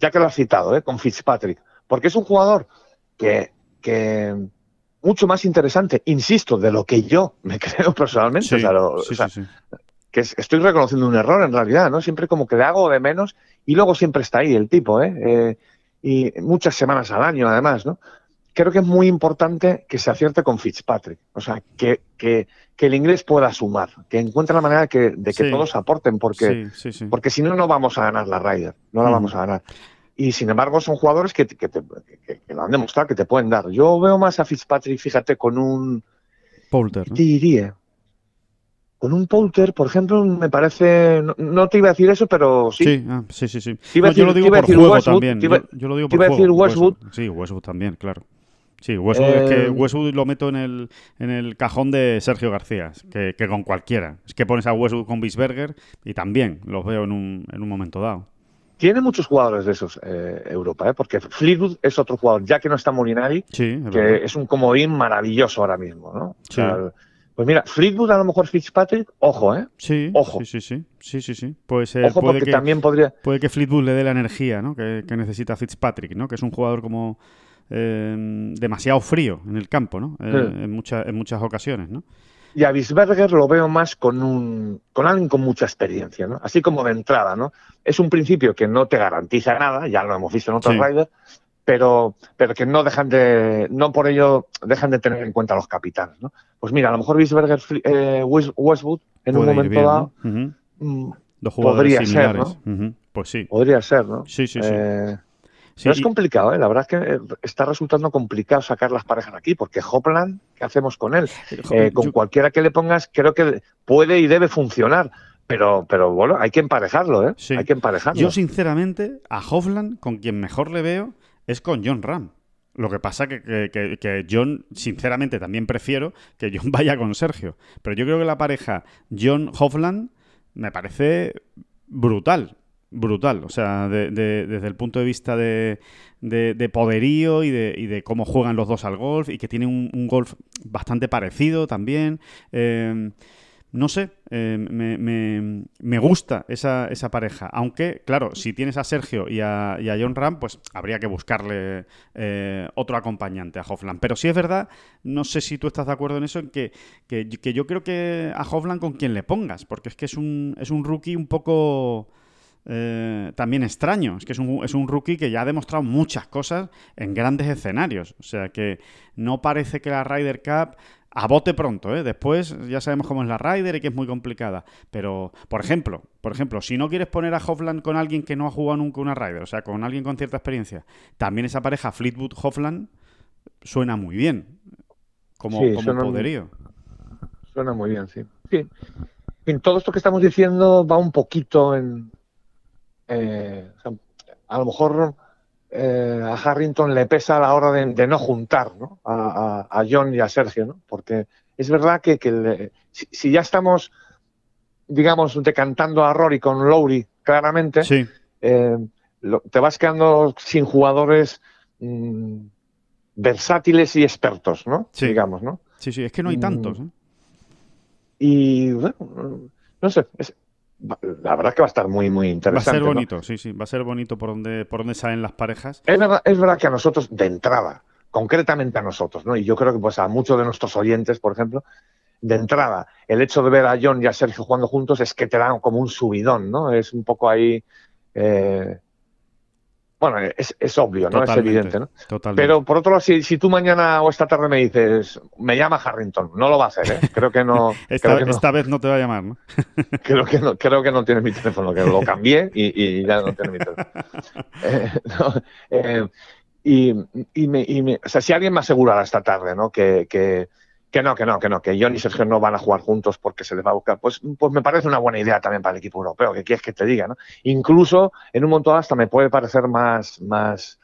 ya que lo has citado, ¿eh? con Fitzpatrick, porque es un jugador que, que mucho más interesante, insisto, de lo que yo me creo personalmente. o sea, que estoy reconociendo un error en realidad, ¿no? Siempre como que le hago de menos y luego siempre está ahí el tipo, ¿eh? eh y muchas semanas al año además, ¿no? Creo que es muy importante que se acierte con Fitzpatrick. O sea, que, que, el inglés pueda sumar, que encuentre la manera de que, de que todos aporten, porque, porque si no, no vamos a ganar la Ryder, no la vamos a ganar. Y sin embargo, son jugadores que, que, lo han demostrado que te pueden dar. Yo veo más a Fitzpatrick, fíjate, con un. Poulter. ¿no? diría. Con un Poulter, por ejemplo, me parece. No, te iba a decir eso, pero sí. Sí, ah, sí, sí. sí. yo lo digo por juego también. yo, lo digo por juego. Decir Westwood. Sí, Westwood también, claro. Sí, Westwood, es que eh, Westwood lo meto en el, en el cajón de Sergio García, que, con cualquiera. Es que pones a Westwood con Bisberger y también los veo en un, en un momento dado. Tiene muchos jugadores de esos eh, Europa, ¿eh? porque Fleetwood es otro jugador, ya que no está Molinari, que es un comodín maravilloso ahora mismo, ¿no? pues mira, Fleetwood a lo mejor Fitzpatrick, ojo, ¿eh? Sí, ojo. Sí, sí, sí. Sí, sí, sí. Puede. Ojo, porque también podría. Puede que Fleetwood le dé la energía, ¿no? Que, que necesita Fitzpatrick, ¿no? Que es un jugador como Em, demasiado frío en el campo, ¿no? Eh, en, muchas en muchas ocasiones, ¿no? Y a Bisberger lo veo más con un con alguien con mucha experiencia, ¿no? Así como de entrada, ¿no? Es un principio que no te garantiza nada, ya lo hemos visto en otros riders, pero, pero que no dejan de, no por ello dejan de tener en cuenta los capitanes, ¿no? Pues mira, a lo mejor Bisberger eh, Westwood en un momento dado mm, podría ser, ¿no? Pues sí. Podría ser, ¿no? Sí, sí, sí. Eh, no es complicado, ¿eh? la verdad es que eh, está resultando complicado sacar las parejas aquí, porque Hopland, ¿qué hacemos con él? Eh, con cualquiera que le pongas, creo que puede y debe funcionar. Pero, pero bueno, hay que emparejarlo, ¿eh? Hay que emparejarlo. Yo, sinceramente, a Hofland, con quien mejor le veo, es con John Ram. Lo que pasa que, que, que, John, sinceramente, también prefiero que John vaya con Sergio. Pero yo creo que la pareja John Hofland me parece brutal brutal. O sea, desde el punto de vista de, poderío y de, cómo juegan los dos al golf y que tienen un, golf bastante parecido también. Eh, no sé, eh, me, gusta esa, esa, pareja. Aunque, claro, si tienes a Sergio y a, John Ram, pues habría que buscarle eh, otro acompañante a Hofland. Pero sí es verdad, no sé si tú estás de acuerdo en eso, en que, que, que yo creo que a Hofland con quien le pongas, porque es que es un, es un rookie un poco eh, también extraño. Es que es un, es un rookie que ya ha demostrado muchas cosas en grandes escenarios. O sea que no parece que la Ryder Cup a bote pronto, ¿eh? Después ya sabemos cómo es la Ryder y que es muy complicada. Pero, por ejemplo, por ejemplo, si no quieres poner a Hofland con alguien que no ha jugado nunca una Ryder, o sea, con alguien con cierta experiencia, también esa pareja Fleetwood-Hofland suena muy bien. Como, poderío. suena muy bien, sí. sí. En todo esto que estamos diciendo va un poquito en, eh, a lo mejor eh, a Harrington le pesa a la hora de, no juntar ¿no? A, John y a Sergio, ¿no? porque es verdad que, si, ya estamos, digamos, decantando a Rory con Lowry claramente, eh, te vas quedando sin jugadores mm, versátiles y expertos, ¿no? Sí. Digamos, ¿no? Sí, sí, es que no hay tantos. ¿eh? Y bueno, no sé, la verdad es que va a estar muy, muy interesante. Va a ser bonito, sí, sí, va a ser bonito por donde, por donde salen las parejas. Es verdad, es verdad que a nosotros, de entrada, concretamente a nosotros, ¿no? Y yo creo que pues a muchos de nuestros oyentes, por ejemplo, de entrada, el hecho de ver a John y a Sergio jugando juntos es que te dan como un subidón, ¿no? Es un poco ahí eh, bueno, es, obvio, ¿no? es evidente, ¿no? Totalmente. Pero por otro lado, si, si, tú mañana o esta tarde me dices, me llama Harrington, no lo va a hacer, ¿eh? Creo que no. esta, vez no te va a llamar, ¿no? creo, que no creo que no tiene mi teléfono, que lo cambié y, ya no tiene mi teléfono. Eh, eh, y, y, me, y me, o sea, si alguien me asegurara esta tarde, ¿no? que, que que no, que no, que no, que John y Sergio no van a jugar juntos porque se les va a buscar. Pues, pues me parece una buena idea también para el equipo europeo, que quieres que te diga, ¿no? Incluso en un montón hasta me puede parecer más, más,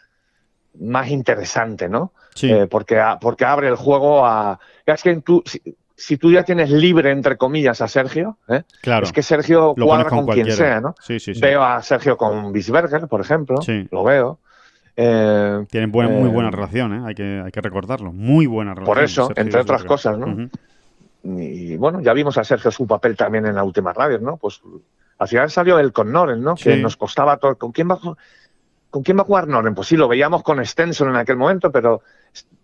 más interesante, ¿no? Sí. Eh, porque, porque abre el juego a. Es que tú, si, tú ya tienes libre, entre comillas, a Sergio, ¿eh? claro. es que Sergio cuadra con, quien sea, ¿no? Sí, sí, veo a Sergio con Bisberger, por ejemplo, lo veo. Eh, Tienen muy buena eh, relación, ¿eh? hay, que, hay que recordarlo. Muy buena relación. Por eso, entre otras cosas, ¿no? Y bueno, ya vimos a Sergio su papel también en la última radio, ¿no? Pues al final salió él con Noren, ¿no? Que nos costaba todo. ¿Con quién va ¿Con quién va a jugar Noren? Pues sí, lo veíamos con Stenson en aquel momento, pero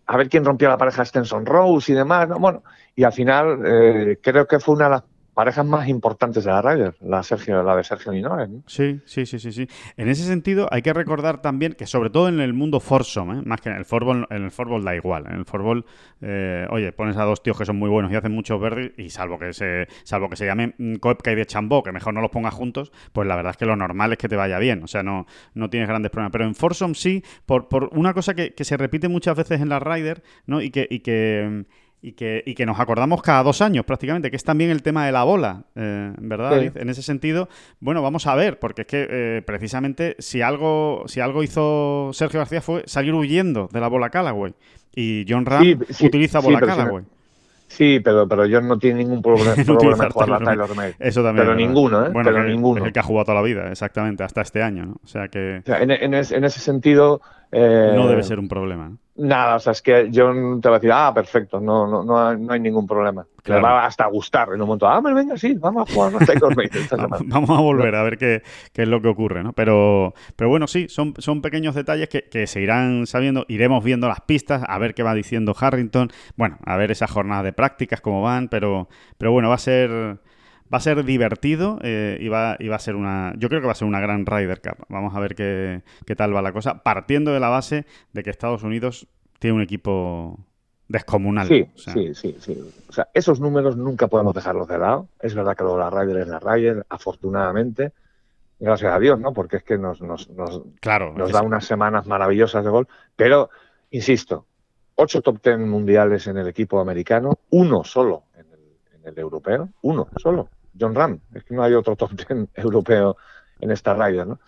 a ver quién rompió la pareja Stenson Rose y demás, ¿no? Bueno, y al final eh, creo que fue una de las parejas más importantes de la Ryder, la, Sergio, la de Sergio Linares. Sí, sí, sí, sí, sí. En ese sentido, hay que recordar también que, sobre todo en el mundo foursome, ¿eh? más que en el fútbol, en el fútbol da igual. En el fútbol, eh, oye, pones a dos tíos que son muy buenos y hacen muchos verdes, y salvo que se salvo que se llamen Koepka y de Chambó, que mejor no los pongas juntos, pues la verdad es que lo normal es que te vaya bien. O sea, no, no tienes grandes problemas. Pero en foursome sí, por, por una cosa que, que se repite muchas veces en la Ryder, ¿no? Y que. Y que y que, y que nos acordamos cada dos años prácticamente, que es también el tema de la bola, eh, ¿verdad, David? En ese sentido, bueno, vamos a ver, porque es que eh, precisamente si algo, si algo hizo Sergio García fue salir huyendo de la bola Callaway. Y John Ram utiliza bola Callaway. Sí, pero, pero John no tiene ningún problema, en jugar la Taylor Made. Eso también. Pero ninguno, ¿eh? Bueno, pero ninguno. Es el que ha jugado toda la vida, exactamente, hasta este año, ¿no? O sea que. en, en, ese sentido. Eh, no debe ser un problema, ¿no? Nada, o sea, es que John te va a decir, ah, perfecto, no, no, no, hay, no hay ningún problema. Le va hasta a gustar en un momento, ah, venga, sí, vamos a jugar Vamos a volver a ver qué, qué, es lo que ocurre, ¿no? Pero, pero bueno, sí, son, son pequeños detalles que, que, se irán sabiendo, iremos viendo las pistas, a ver qué va diciendo Harrington, bueno, a ver esas jornadas de prácticas, cómo van, pero, pero bueno, va a ser va a ser divertido eh, y, va, y va a ser una. Yo creo que va a ser una gran Ryder Cup. Vamos a ver qué, qué tal va la cosa, partiendo de la base de que Estados Unidos tiene un equipo descomunal. Sí, sí, sí, sí. O sea, esos números nunca podemos dejarlos de lado. Es verdad que lo de la Ryder es la Ryder, afortunadamente. Gracias a Dios, ¿no? Porque es que nos, nos, nos, claro, nos da unas semanas maravillosas de gol. Pero, insisto, ocho top ten mundiales en el equipo americano, uno solo en el, en el europeo, uno solo. John Ram. Es que no hay otro top 10 europeo en esta raya, ¿no?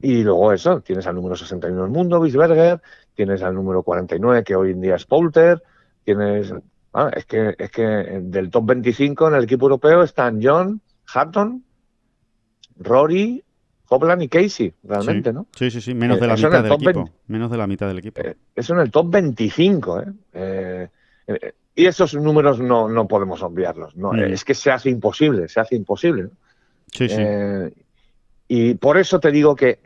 Y luego eso, tienes al número 61 del mundo, Bisberger, tienes al número 49, que hoy en día es Poulter, tienes... Ah, es, que, es que del top 25 en el equipo europeo están John, Hatton, Rory, Hopland y Casey, realmente, ¿no? Sí, sí, sí, menos de la eh, mitad del equipo. Menos de la mitad del equipo. Eh, eso en el top 25, ¿eh? eh, eh y esos números no, no podemos obviarlos. ¿no? Mm. Es que se hace imposible, se hace imposible. Sí, sí. Eh, y por eso te digo que,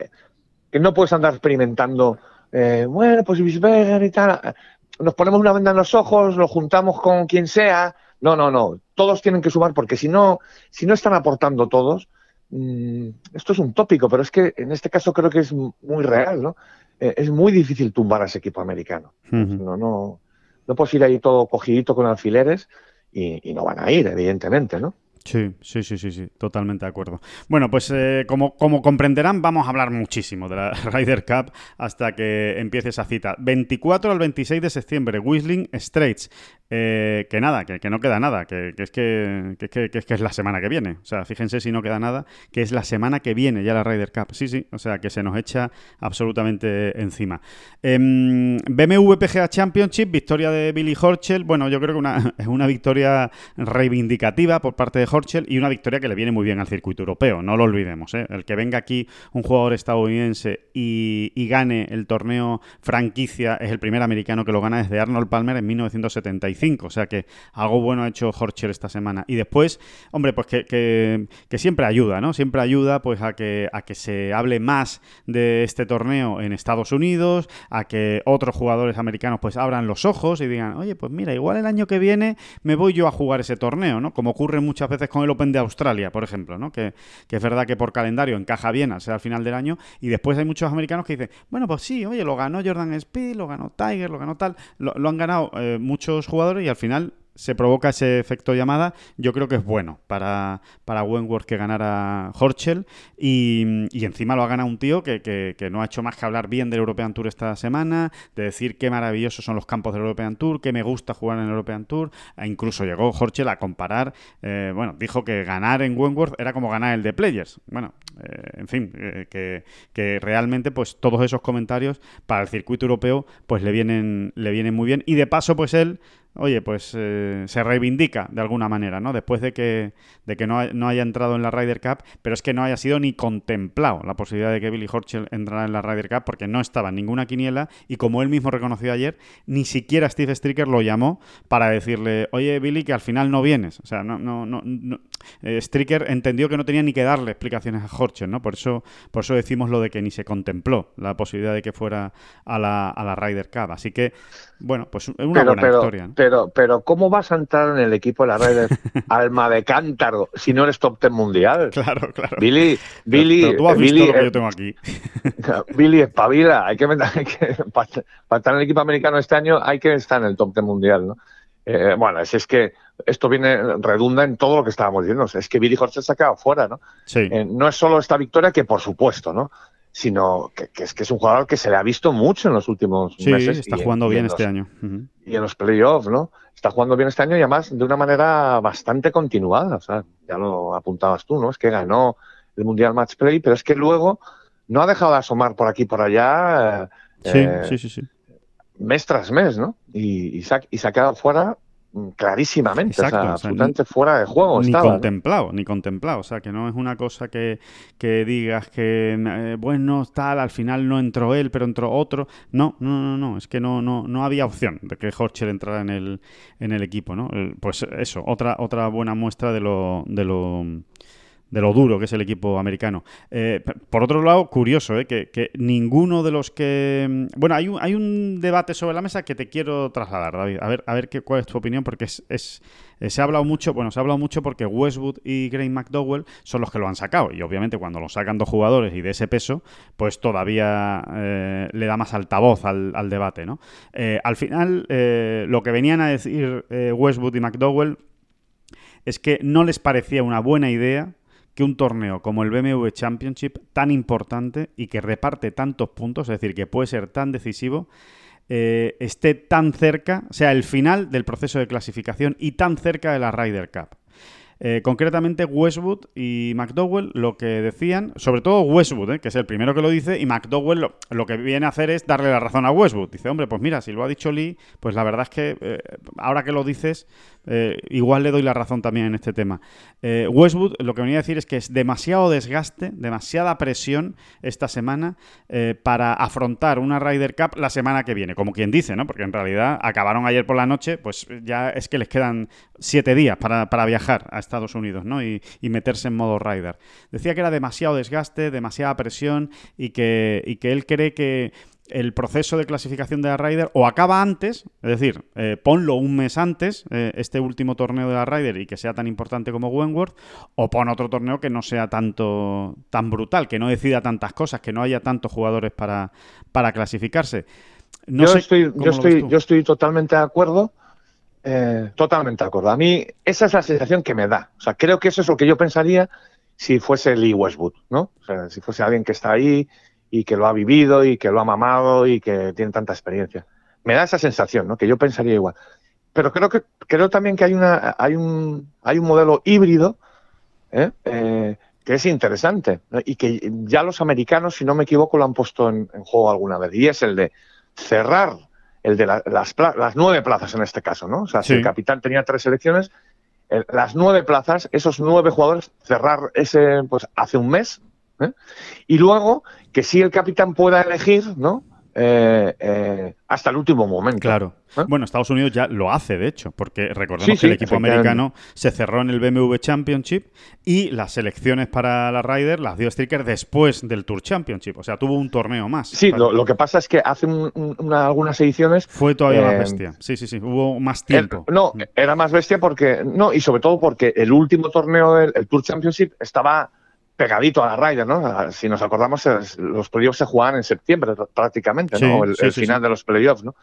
que no puedes andar experimentando, eh, bueno, pues Bisberger y tal. Nos ponemos una venda en los ojos, lo juntamos con quien sea. No, no, no. Todos tienen que sumar porque si no, si no están aportando todos, mm, esto es un tópico, pero es que en este caso creo que es muy real, ¿no? Eh, es muy difícil tumbar a ese equipo americano. No, no no puedes ir ahí todo cogidito con alfileres y, no van a ir, evidentemente, ¿no? Sí, sí, sí, sí, sí, totalmente de acuerdo. Bueno, pues eh, como, como comprenderán, vamos a hablar muchísimo de la Ryder Cup hasta que empiece esa cita. 24 al 26 de septiembre, Whistling Straits. Eh, que nada, que, no queda nada, que, es que, es la semana que viene. O sea, fíjense si no queda nada, que es la semana que viene ya la Ryder Cup. Sí, sí, o sea, que se nos echa absolutamente encima. Em, BMW PGA Championship, victoria de Billy Horschel. Bueno, yo creo que una, es una victoria reivindicativa por parte de Horschel y una victoria que le viene muy bien al circuito europeo, no lo olvidemos. ¿eh? El que venga aquí un jugador estadounidense y, gane el torneo franquicia es el primer americano que lo gana desde Arnold Palmer en 1975 o sea que algo bueno ha hecho Horcher esta semana. Y después, hombre, pues que, siempre ayuda, ¿no? Siempre ayuda pues a que, a que se hable más de este torneo en Estados Unidos, a que otros jugadores americanos pues abran los ojos y digan, oye, pues mira, igual el año que viene me voy yo a jugar ese torneo, ¿no? Como ocurre muchas veces con el Open de Australia, por ejemplo, ¿no? Que, es verdad que por calendario encaja bien al ser al final del año y después hay muchos americanos que dicen, bueno, pues sí, oye, lo ganó Jordan Speed, lo ganó Tiger, lo ganó tal, lo, han ganado eh, muchos jugadores y al final se provoca ese efecto llamada, yo creo que es bueno para, para Wentworth que ganara Horchel y, encima lo ha ganado un tío que, no ha hecho más que hablar bien del European Tour esta semana, de decir qué maravillosos son los campos del European Tour, que me gusta jugar en el European Tour, e incluso llegó Horchel a comparar, eh, bueno, dijo que ganar en Wentworth era como ganar el de Players. Bueno, eh, en fin, eh, que, que, realmente pues todos esos comentarios para el circuito europeo pues le vienen, le vienen muy bien. Y de paso pues él oye, pues eh, se reivindica de alguna manera, ¿no? Después de que, de que no, haya entrado en la Ryder Cup, pero es que no haya sido ni contemplado la posibilidad de que Billy Horschel entrara en la Ryder Cup porque no estaba en ninguna quiniela y como él mismo reconoció ayer, ni siquiera Steve Stricker lo llamó para decirle, oye Billy, que al final no vienes. O sea, no, no, no, eh, Stricker entendió que no tenía ni que darle explicaciones a Horschel, ¿no? Por eso, por eso decimos lo de que ni se contempló la posibilidad de que fuera a la, a la Ryder Cup. Así que, bueno, pues es una buena historia. Pero, pero, ¿cómo vas a entrar en el equipo de la Ryder alma de cántaro si no eres top ten mundial? Claro, claro. Billy, Billy, tú has Billy, visto lo que yo tengo aquí. Billy, espabila. Hay que, hay que, para, estar en el equipo americano este año hay que estar en el top ten mundial, ¿no? Eh, bueno, es, es, que esto viene, redunda en todo lo que estábamos diciendo. Es que Billy Horschel se ha quedado fuera, ¿no? Sí. Eh, no es solo esta victoria, que por supuesto, ¿no? Sino que, es que es un jugador que se le ha visto mucho en los últimos sí, meses. está jugando bien este año. Y en los playoffs, ¿no? Está jugando bien este año y además de una manera bastante continuada. O sea, ya lo apuntabas tú, ¿no? Es que ganó el Mundial Match Play, pero es que luego no ha dejado de asomar por aquí por allá. Eh, sí, sí, sí, sí mes tras mes, ¿no? Y, y, se, ha, quedado fuera mm, clarísimamente, o sea, absolutamente fuera de juego. Ni contemplado, ni contemplado. O sea, que no es una cosa que, digas que, eh, bueno, tal, al final no entró él, pero entró otro. No, no, no, no. Es que no, no, no había opción de que Horcher entrara en el, en el equipo, ¿no? Pues eso, otra, otra buena muestra de lo, de lo de lo duro que es el equipo americano. Eh, por otro lado, curioso, eh, que, ninguno de los que... Mm, bueno, hay un, hay un debate sobre la mesa que te quiero trasladar, David. A ver, a ver qué, cuál es tu opinión, porque es, eh, se ha hablado mucho, bueno, se ha hablado mucho porque Westwood y Graham McDowell son los que lo han sacado. Y obviamente cuando lo sacan dos jugadores y de ese peso, pues todavía le da más altavoz al, al debate, ¿no? al final, lo que venían a decir Westwood y McDowell es que no les parecía una buena idea que un torneo como el BMW Championship, tan importante y que reparte tantos puntos, es decir, que puede ser tan decisivo, eh, esté tan cerca, sea el final del proceso de clasificación y tan cerca de la Ryder Cup. Eh, concretamente Westwood y McDowell lo que decían, sobre todo Westwood, eh, que es el primero que lo dice, y McDowell lo, que viene a hacer es darle la razón a Westwood. Dice, hombre, pues mira, si lo ha dicho Lee, pues la verdad es que eh, ahora que lo dices, igual le doy la razón también en este tema. Westwood lo que venía a decir es que es demasiado desgaste, demasiada presión esta semana para afrontar una Ryder Cup la semana que viene, como quien dice, ¿no? Porque en realidad acabaron ayer por la noche, pues ya es que les quedan siete días para, para viajar a Estados Unidos ¿no? y, meterse en modo rider. Decía que era demasiado desgaste, demasiada presión y que, y que él cree que el proceso de clasificación de la Ryder o acaba antes, es decir, eh, ponlo un mes antes, eh, este último torneo de la Ryder y que sea tan importante como Wentworth, o pon otro torneo que no sea tanto tan brutal, que no decida tantas cosas, que no haya tantos jugadores para, para clasificarse. No yo, estoy, yo, estoy, yo estoy totalmente de acuerdo. Eh, totalmente de acuerdo. A mí esa es la sensación que me da. O sea, creo que eso es lo que yo pensaría si fuese Lee Westwood, ¿no? O sea, si fuese alguien que está ahí y que lo ha vivido y que lo ha mamado y que tiene tanta experiencia. Me da esa sensación, ¿no? Que yo pensaría igual. pero creo que creo también que hay una hay un hay un modelo híbrido ¿eh? Eh, que es interesante y que ya los americanos, si no me equivoco, lo han puesto en, juego alguna vez y es el de cerrar el de las, las, nueve plazas en este caso, ¿no? O sea, si el capitán tenía tres selecciones, las nueve plazas, esos nueve jugadores, cerrar ese, pues hace un mes, ¿eh? y luego que si el capitán pueda elegir, ¿no? Eh, eh, hasta el último momento. Claro. ¿Eh? Bueno, Estados Unidos ya lo hace, de hecho, porque recordemos que el equipo americano se cerró en el BMW Championship y las elecciones para la Ryder las dio Stricker después del Tour Championship. O sea, tuvo un torneo más. Sí, lo, que pasa es que hace algunas ediciones. Fue todavía más bestia. Sí, sí, sí. Hubo más tiempo. no, era más bestia porque. No, y sobre todo porque el último torneo del Tour Championship estaba pegadito a la raya, ¿no? Si nos acordamos, los playoffs se jugaban en septiembre prácticamente, ¿no? el, final de los playoffs, ¿no?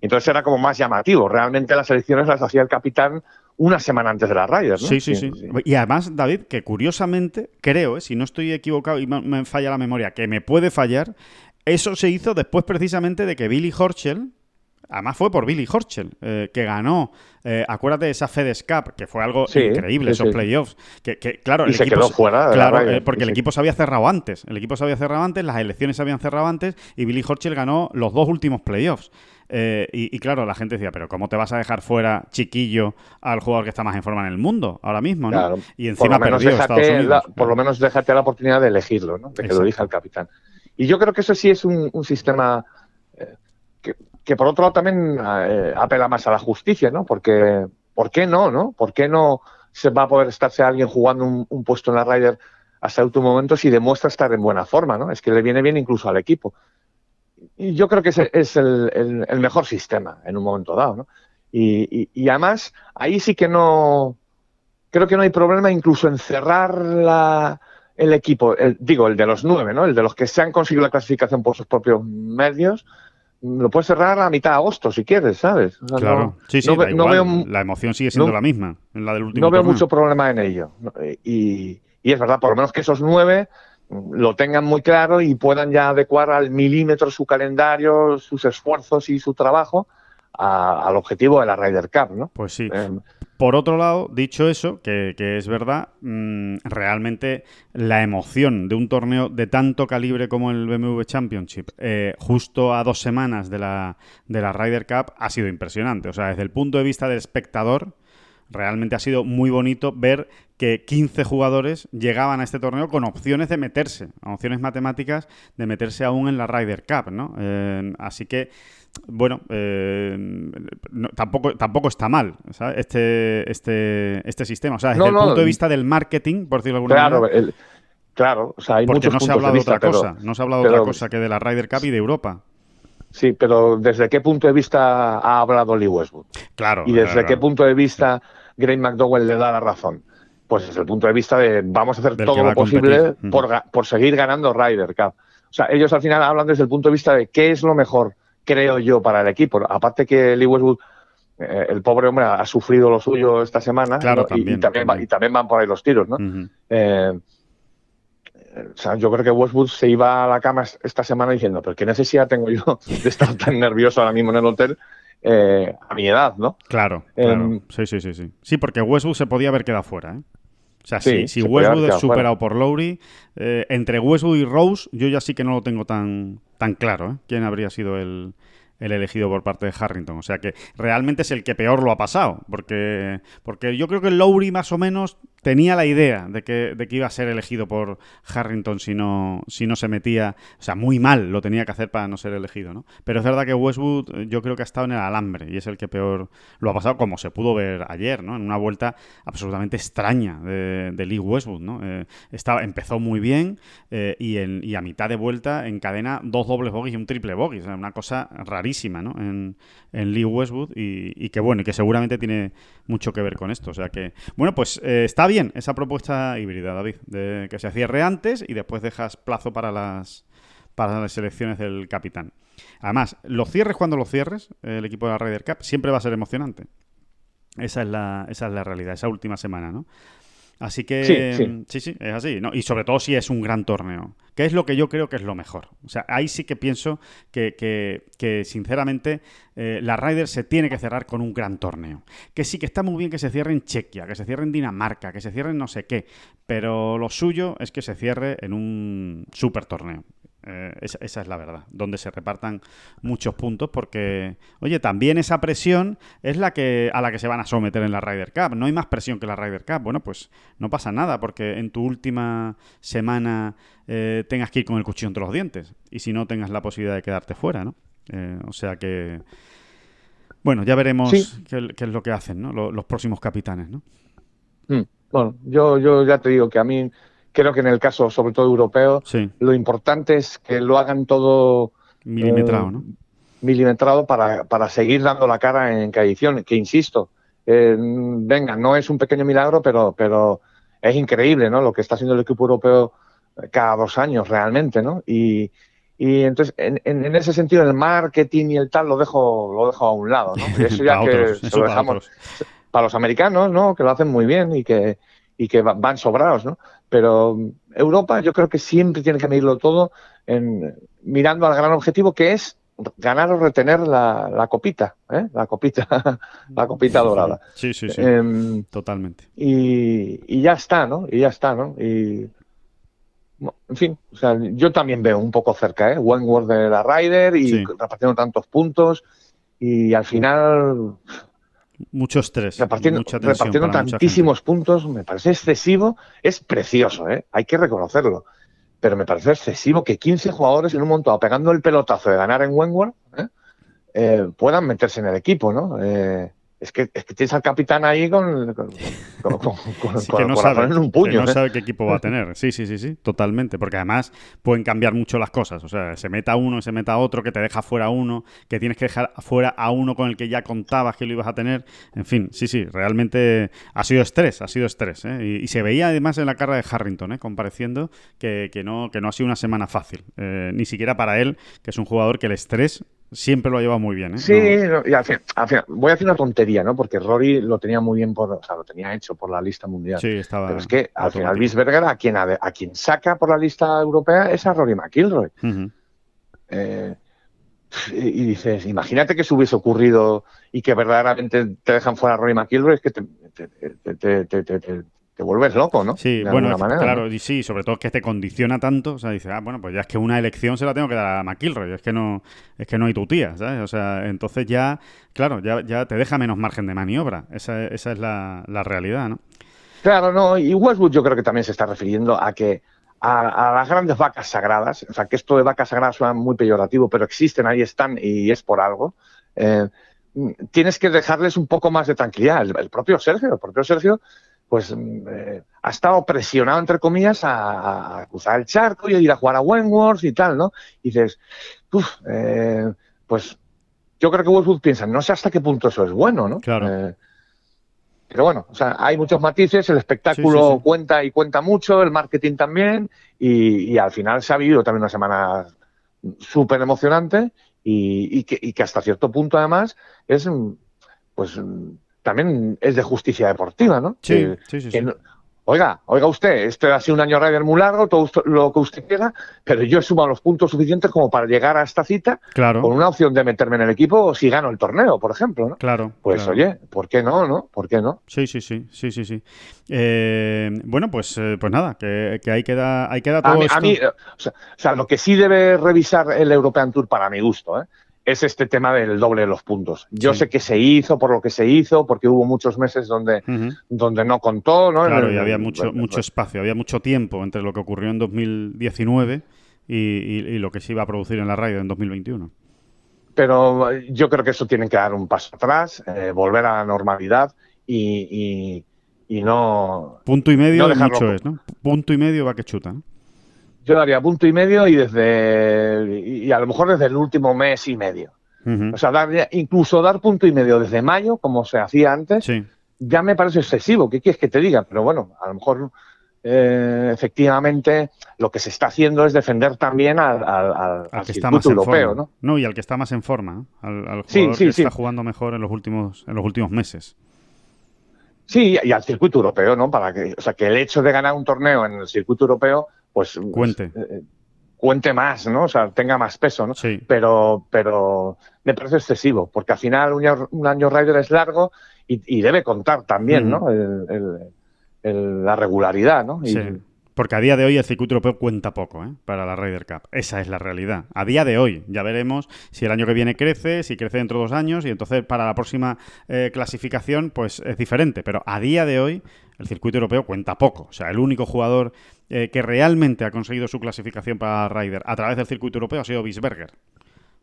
Entonces era como más llamativo. Realmente las elecciones las hacía el capitán una semana antes de la raya, ¿no? Sí, sí, sí, Y además, David, que curiosamente, creo, ¿eh? si no estoy equivocado y me, falla la memoria, que me puede fallar, eso se hizo después precisamente de que Billy Horschel, Además fue por Billy Horschel, eh, que ganó, eh, acuérdate de esa FedEx Cup, que fue algo increíble, esos playoffs. Que, claro, y se quedó fuera. claro, eh, porque el equipo se había cerrado antes. El equipo se había cerrado antes, las elecciones se habían cerrado antes y Billy Horschel ganó los dos últimos playoffs. y, claro, la gente decía, pero ¿cómo te vas a dejar fuera, chiquillo, al jugador que está más en forma en el mundo ahora mismo? ¿no? Y encima perdió Estados Unidos. por lo menos déjate la oportunidad de elegirlo, ¿no? de que lo elija el capitán. Y yo creo que eso sí es un, un sistema que por otro lado también eh, apela más a la justicia, ¿no? Porque, ¿por qué no, no? ¿Por qué no se va a poder estarse alguien jugando un, puesto en la Ryder hasta el momento si demuestra estar en buena forma, ¿no? Es que le viene bien incluso al equipo. Y yo creo que ese es el, mejor sistema en un momento dado, ¿no? Y, además, ahí sí que no, creo que no hay problema incluso en cerrar el equipo, digo, el de los nueve, ¿no? El de los que se han conseguido la clasificación por sus propios medios, lo puedes cerrar a mitad de agosto si quieres, ¿sabes? claro, sí, sí, la emoción sigue siendo la misma en la del último No veo mucho problema en ello. Y, y, es verdad, por lo menos que esos nueve lo tengan muy claro y puedan ya adecuar al milímetro su calendario, sus esfuerzos y su trabajo al objetivo de la Ryder Cup, ¿no? Pues sí. Em, por otro lado, dicho eso, que, es verdad, mm, realmente la emoción de un torneo de tanto calibre como el BMW Championship, eh, justo a dos semanas de la, de la Ryder Cup, ha sido impresionante. O sea, desde el punto de vista del espectador, realmente ha sido muy bonito ver que 15 jugadores llegaban a este torneo con opciones de meterse, opciones matemáticas de meterse aún en la Ryder Cup, ¿no? Eh, así que bueno, eh, tampoco, tampoco está mal Este, este, este sistema. O sea, desde el punto de vista del marketing, por decirlo de alguna manera. claro, o sea, hay porque no se ha hablado de, otra cosa. No se ha hablado de otra cosa que de la Ryder Cup y de Europa. Sí, pero ¿desde qué punto de vista ha hablado Lee Westwood? Claro. Y desde qué punto de vista Greg McDowell le da la razón. Pues desde el punto de vista de vamos a hacer todo lo posible por, por seguir ganando Ryder Cup. O sea, ellos al final hablan desde el punto de vista de qué es lo mejor creo yo, para el equipo. Aparte que Lee Westwood, eh, el pobre hombre, ha sufrido lo suyo esta semana y, también, van por ahí los tiros, ¿no? Eh, o sea, yo creo que Westwood se iba a la cama esta semana diciendo, pero ¿qué necesidad tengo yo de estar tan nervioso ahora mismo en el hotel eh, a mi edad, ¿no? Claro, em, Sí, sí, sí, sí. Sí, porque Westwood se podía haber quedado fuera, ¿eh? O sea, si, si Westwood es superado por Lowry, entre Westwood y Rose, yo ya sí que no lo tengo tan, tan claro ¿eh? quién habría sido el, el elegido por parte de Harrington. O sea que realmente es el que peor lo ha pasado. Porque, porque yo creo que Lowry más o menos tenía la idea de que, de que iba a ser elegido por Harrington si no, si no se metía. O sea, muy mal lo tenía que hacer para no ser elegido, ¿no? Pero es verdad que Westwood eh, yo creo que ha estado en el alambre y es el que peor lo ha pasado, como se pudo ver ayer, ¿no? En una vuelta absolutamente extraña de, de Lee Westwood, ¿no? Eh, estaba, empezó muy bien eh, y, en, y a mitad de vuelta encadena dos dobles bogies y un triple bogey. O sea, una cosa rarísima, ¿no? En, en Lee Westwood y, y, que bueno, y que seguramente tiene mucho que ver con esto. O sea que, bueno, pues está bien esa propuesta híbrida, David, de que se cierre antes y después dejas plazo para las, para las selecciones del capitán. Además, los cierres cuando los cierres, el equipo de la Ryder Cup, siempre va a ser emocionante. Esa es la, esa es la realidad, esa última semana, ¿no? Así que sí, sí, es así. ¿no? Y sobre todo si es un gran torneo, que es lo que yo creo que es lo mejor. O sea, ahí sí que pienso que, que, sinceramente eh, la Ryder se tiene que cerrar con un gran torneo. Que sí que está muy bien que se cierre en Chequia, que se cierre en Dinamarca, que se cierre en no sé qué, pero lo suyo es que se cierre en un super torneo. Eh, esa, es la verdad, donde se repartan muchos puntos porque, oye, también esa presión es la que a la que se van a someter en la Ryder Cup. No hay más presión que la Ryder Cup. Bueno, pues no pasa nada porque en tu última semana eh, tengas que ir con el cuchillo entre los dientes y si no tengas la posibilidad de quedarte fuera, ¿no? Eh, o sea que, bueno, ya veremos qué, es lo que hacen ¿no? los, próximos capitanes, ¿no? Mm, bueno, yo, yo ya te digo que a mí creo que en el caso, sobre todo europeo, lo importante es que lo hagan todo milimetrado, eh, ¿no? Milimetrado para, para, seguir dando la cara en cada edición, que insisto, eh, venga, no es un pequeño milagro, pero, pero es increíble, ¿no? Lo que está haciendo el equipo europeo cada dos años realmente, ¿no? Y, y entonces, en, en, ese sentido, el marketing y el tal lo dejo, lo dejo a un lado, ¿no? eso ya que se lo dejamos para, los americanos, ¿no? Que lo hacen muy bien y que, y que van sobrados, ¿no? Pero Europa yo creo que siempre tiene que medirlo todo en, mirando al gran objetivo que es ganar o retener la, copita, ¿eh? la copita, la copita dorada. Sí, sí, sí. Em, Totalmente. Y, ya está, ¿no? Y ya está, ¿no? Y en fin, o sea, yo también veo un poco cerca, ¿eh? Wentworth de la Ryder y repartiendo tantos puntos y al final mucho estrés. Repartiendo, repartiendo tantísimos puntos me parece excesivo. Es precioso, ¿eh? hay que reconocerlo. Pero me parece excesivo que 15 jugadores en un montón pegando el pelotazo de ganar en Wentworth ¿eh? Eh, puedan meterse en el equipo, ¿no? Eh, es que, es que tienes al capitán ahí con, con, que no sabe, en un puño. no ¿eh? sabe qué equipo va a tener. Sí, sí, sí, sí, totalmente. Porque además pueden cambiar mucho las cosas. O sea, se meta uno, se meta otro, que te deja fuera uno, que tienes que dejar fuera a uno con el que ya contabas que lo ibas a tener. En fin, sí, sí, realmente ha sido estrés, ha sido estrés. ¿eh? Y, se veía además en la cara de Harrington, ¿eh? compareciendo, que, que, no, que no ha sido una semana fácil. Eh, ni siquiera para él, que es un jugador que el estrés siempre lo ha llevado muy bien. ¿eh? Sí, y al final, voy a hacer una tontería, ¿no? Porque Rory lo tenía muy bien, por, o sea, lo tenía hecho por la lista mundial. Sí, estaba. Pero es que al final Bisberger a quien, a, quien saca por la lista europea es a Rory McIlroy. Eh, y dices, imagínate que se hubiese ocurrido y que verdaderamente te dejan fuera a Rory McIlroy, es que te, te vuelves loco, ¿no? Sí, bueno, claro, y sí, sobre todo que te condiciona tanto, o sea, dices, ah, bueno, pues ya es que una elección se la tengo que dar a McIlroy, es que no, es que no hay tu tía, ¿sabes? O sea, entonces ya, claro, ya, ya te deja menos margen de maniobra, esa, esa es la, realidad, ¿no? Claro, no, y Westwood yo creo que también se está refiriendo a que a, las grandes vacas sagradas, o sea, que esto de vacas sagradas suena muy peyorativo, pero existen, ahí están y es por algo. Eh, tienes que dejarles un poco más de tranquilidad. El, el propio Sergio, el propio Sergio pues mm, eh, ha estado presionado, entre comillas, a, cruzar el charco y a ir a jugar a Wentworth y tal, ¿no? Y dices, uff, eh, pues yo creo que Westwood piensa, no sé hasta qué punto eso es bueno, ¿no? Claro. Eh, pero bueno, o sea, hay muchos matices, el espectáculo cuenta y cuenta mucho, el marketing también, y, al final se ha vivido también una semana súper emocionante y, que, y, que, hasta cierto punto además es, pues también es de justicia deportiva, ¿no? Sí, sí, sí. oiga, oiga usted, este ha sido un año Ryder muy largo, todo lo que usted quiera, pero yo he sumado los puntos suficientes como para llegar a esta cita claro. con una opción de meterme en el equipo si gano el torneo, por ejemplo, ¿no? Claro. Pues oye, ¿por qué no, no? ¿Por qué no? Sí, sí, sí, sí, sí, sí. Eh, bueno, pues, eh, pues nada, que, que, ahí queda, ahí queda todo a esto. mí, o, sea, o sea, lo que sí debe revisar el European Tour para mi gusto, ¿eh? Es este tema del doble de los puntos. Yo sé que se hizo por lo que se hizo, porque hubo muchos meses donde, donde no contó, ¿no? Claro, y había mucho, mucho espacio, había mucho tiempo entre lo que ocurrió en 2019 y, lo que se iba a producir en la radio en 2021. Pero yo creo que eso tiene que dar un paso atrás, eh, volver a la normalidad y, no... Punto y medio mucho es, ¿no? Punto y medio va que chuta, ¿no? Yo daría punto y medio y desde y a lo mejor desde el último mes y medio. O sea, dar, incluso dar punto y medio desde mayo, como se hacía antes, ya me parece excesivo. ¿Qué quieres que te diga? Pero bueno, a lo mejor eh, efectivamente lo que se está haciendo es defender también al, al, que está más europeo, ¿no? ¿no? y al que está más en forma, al, jugador que está jugando mejor en los últimos en los últimos meses. Sí, y al circuito europeo, ¿no? Para que, o sea, que el hecho de ganar un torneo en el circuito europeo, pues cuente. Eh, cuente más, ¿no? O sea, tenga más peso, ¿no? Sí. Pero, pero me parece excesivo, porque al final un año, un año Rider es largo y, debe contar también, ¿no? la regularidad, ¿no? sí. Porque a día de hoy el circuito europeo cuenta poco ¿eh? para la Ryder Cup. Esa es la realidad. A día de hoy, ya veremos si el año que viene crece, si crece dentro de dos años, y entonces para la próxima eh, clasificación, pues es diferente. Pero a día de hoy, el circuito europeo cuenta poco. O sea, el único jugador eh, que realmente ha conseguido su clasificación para Ryder a través del circuito europeo ha sido Wiesberger.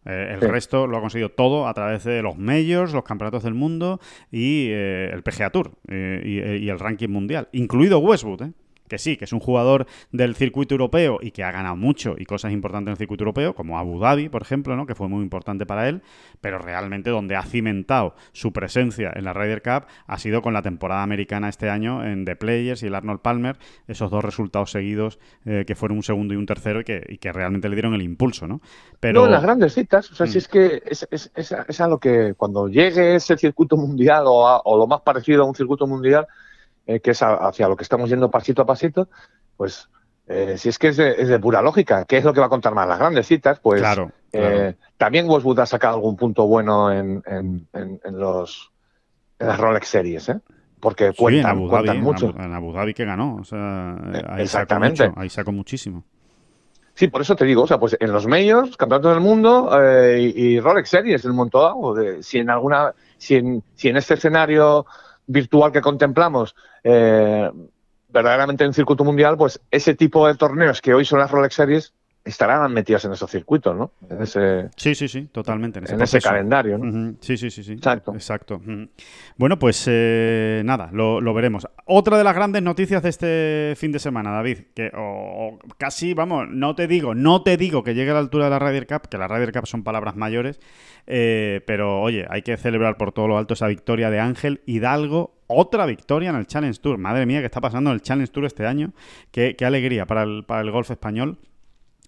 el resto lo ha conseguido todo a través de los majors, los campeonatos del mundo y el PGA Tour y, y, el ranking mundial, incluido Westwood. Que sí, que es un jugador del circuito europeo y que ha ganado mucho y cosas importantes en el circuito europeo, como Abu Dhabi, por ejemplo, ¿no? que fue muy importante para él, pero realmente donde ha cimentado su presencia en la Ryder Cup ha sido con la temporada americana este año en The Players y el Arnold Palmer, esos dos resultados seguidos eh, que fueron un segundo y un tercero y que, que, realmente le dieron el impulso, ¿no? Pero... No, las grandes citas, o sea, si mm. es que es, es, es, a lo que cuando llegue ese circuito mundial o, o lo más parecido a un circuito mundial, eh, que es hacia lo que estamos yendo pasito a pasito, pues eh, si es que es de, pura lógica, ¿qué es lo que va a contar más? Las grandes citas, pues eh, también Westwood ha sacado algún punto bueno en, en, en, los en las Rolex Series, ¿eh? porque cuentan, mucho. En Abu, Dhabi que ganó, o sea, ahí Exactamente. Sacó ahí sacó muchísimo. Sí, por eso te digo, o sea, pues en los medios, campeonatos del mundo y, Rolex Series, el montón, de, si en alguna, si en, si en este escenario virtual que contemplamos eh, verdaderamente en circuito mundial, pues ese tipo de torneos que hoy son las Rolex Series estarán metidos en esos circuitos, ¿no? En ese, sí, sí, sí, totalmente. En ese, calendario, ¿no? Sí, sí, sí, sí. Exacto. Exacto. Bueno, pues eh, nada, lo, veremos. Otra de las grandes noticias de este fin de semana, David, que o, casi, vamos, no te digo, no te digo que llegue a la altura de la Ryder Cup, que la Ryder Cup son palabras mayores, eh, pero oye, hay que celebrar por todo lo alto esa victoria de Ángel Hidalgo otra victoria en el Challenge Tour. Madre mía, ¿qué está pasando en el Challenge Tour este año? Qué, qué alegría para el, para el golf español.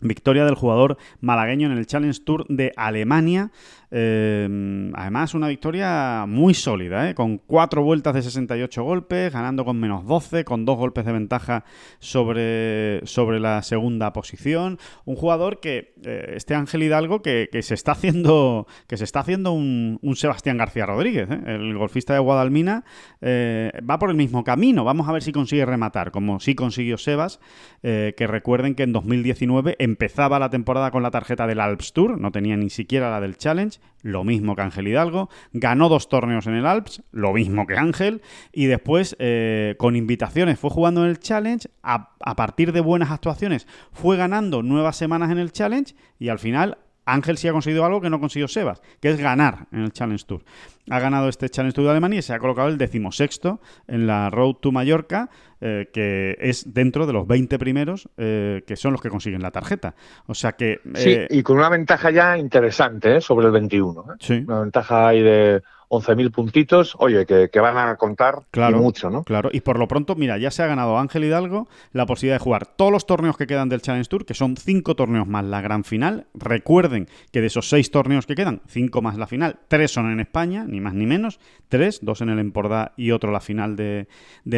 Victoria del jugador malagueño en el Challenge Tour de Alemania. Eh, además, una victoria muy sólida, ¿eh? con cuatro vueltas de 68 golpes, ganando con menos 12, con dos golpes de ventaja sobre, sobre la segunda posición. Un jugador que, eh, este Ángel Hidalgo, que, se está haciendo, que se está haciendo un, Sebastián García Rodríguez, el golfista de Guadalmina, va por el mismo camino. Vamos a ver si consigue rematar, como sí consiguió Sebas, que recuerden que en 2019 empezaba la temporada con la tarjeta del Alps Tour, no tenía ni siquiera la del Challenge, lo mismo que Ángel Hidalgo, ganó dos torneos en el Alps, lo mismo que Ángel, y después eh, con invitaciones fue jugando en el Challenge, a, a partir de buenas actuaciones fue ganando nuevas semanas en el Challenge y al final Ángel sí ha conseguido algo que no consiguió Sebas, que es ganar en el Challenge Tour. Ha ganado este Challenge Tour de Alemania y se ha colocado el decimosexto en la Road to Mallorca, eh, que es dentro de los 20 primeros eh, que son los que consiguen la tarjeta. O sea que... sí, eh, y con una ventaja ya interesante sobre el 21. Sí. Una ventaja ahí de 11.000 puntitos, oye, que, van a contar mucho, ¿no? Claro, y por lo pronto, mira, ya se ha ganado Ángel Hidalgo la posibilidad de jugar todos los torneos que quedan del Challenge Tour, que son cinco torneos más la gran final. Recuerden que de esos seis torneos que quedan, cinco más la final, tres son en España, ni más ni menos, tres, dos en el Empordà y otro la final de,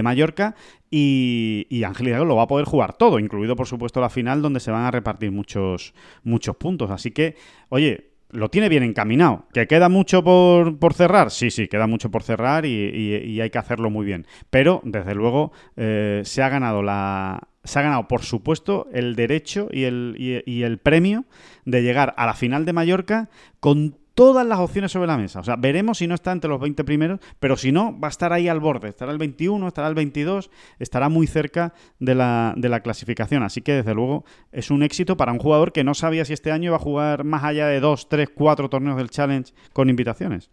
Mallorca. Y, y, Ángel Hidalgo lo va a poder jugar todo, incluido por supuesto la final donde se van a repartir muchos, muchos puntos. Así que, oye, lo tiene bien encaminado. ¿Que queda mucho por, por cerrar? Sí, sí, queda mucho por cerrar y, hay que hacerlo muy bien. Pero, desde luego, eh, se ha ganado la. Se ha ganado, por supuesto, el derecho y el, y el premio de llegar a la final de Mallorca con todas las opciones sobre la mesa. O sea, veremos si no está entre los 20 primeros, pero si no, va a estar ahí al borde. Estará el 21, estará el 22, estará muy cerca de la, de la clasificación. Así que, desde luego, es un éxito para un jugador que no sabía si este año iba a jugar más allá de dos, tres, cuatro torneos del Challenge con invitaciones.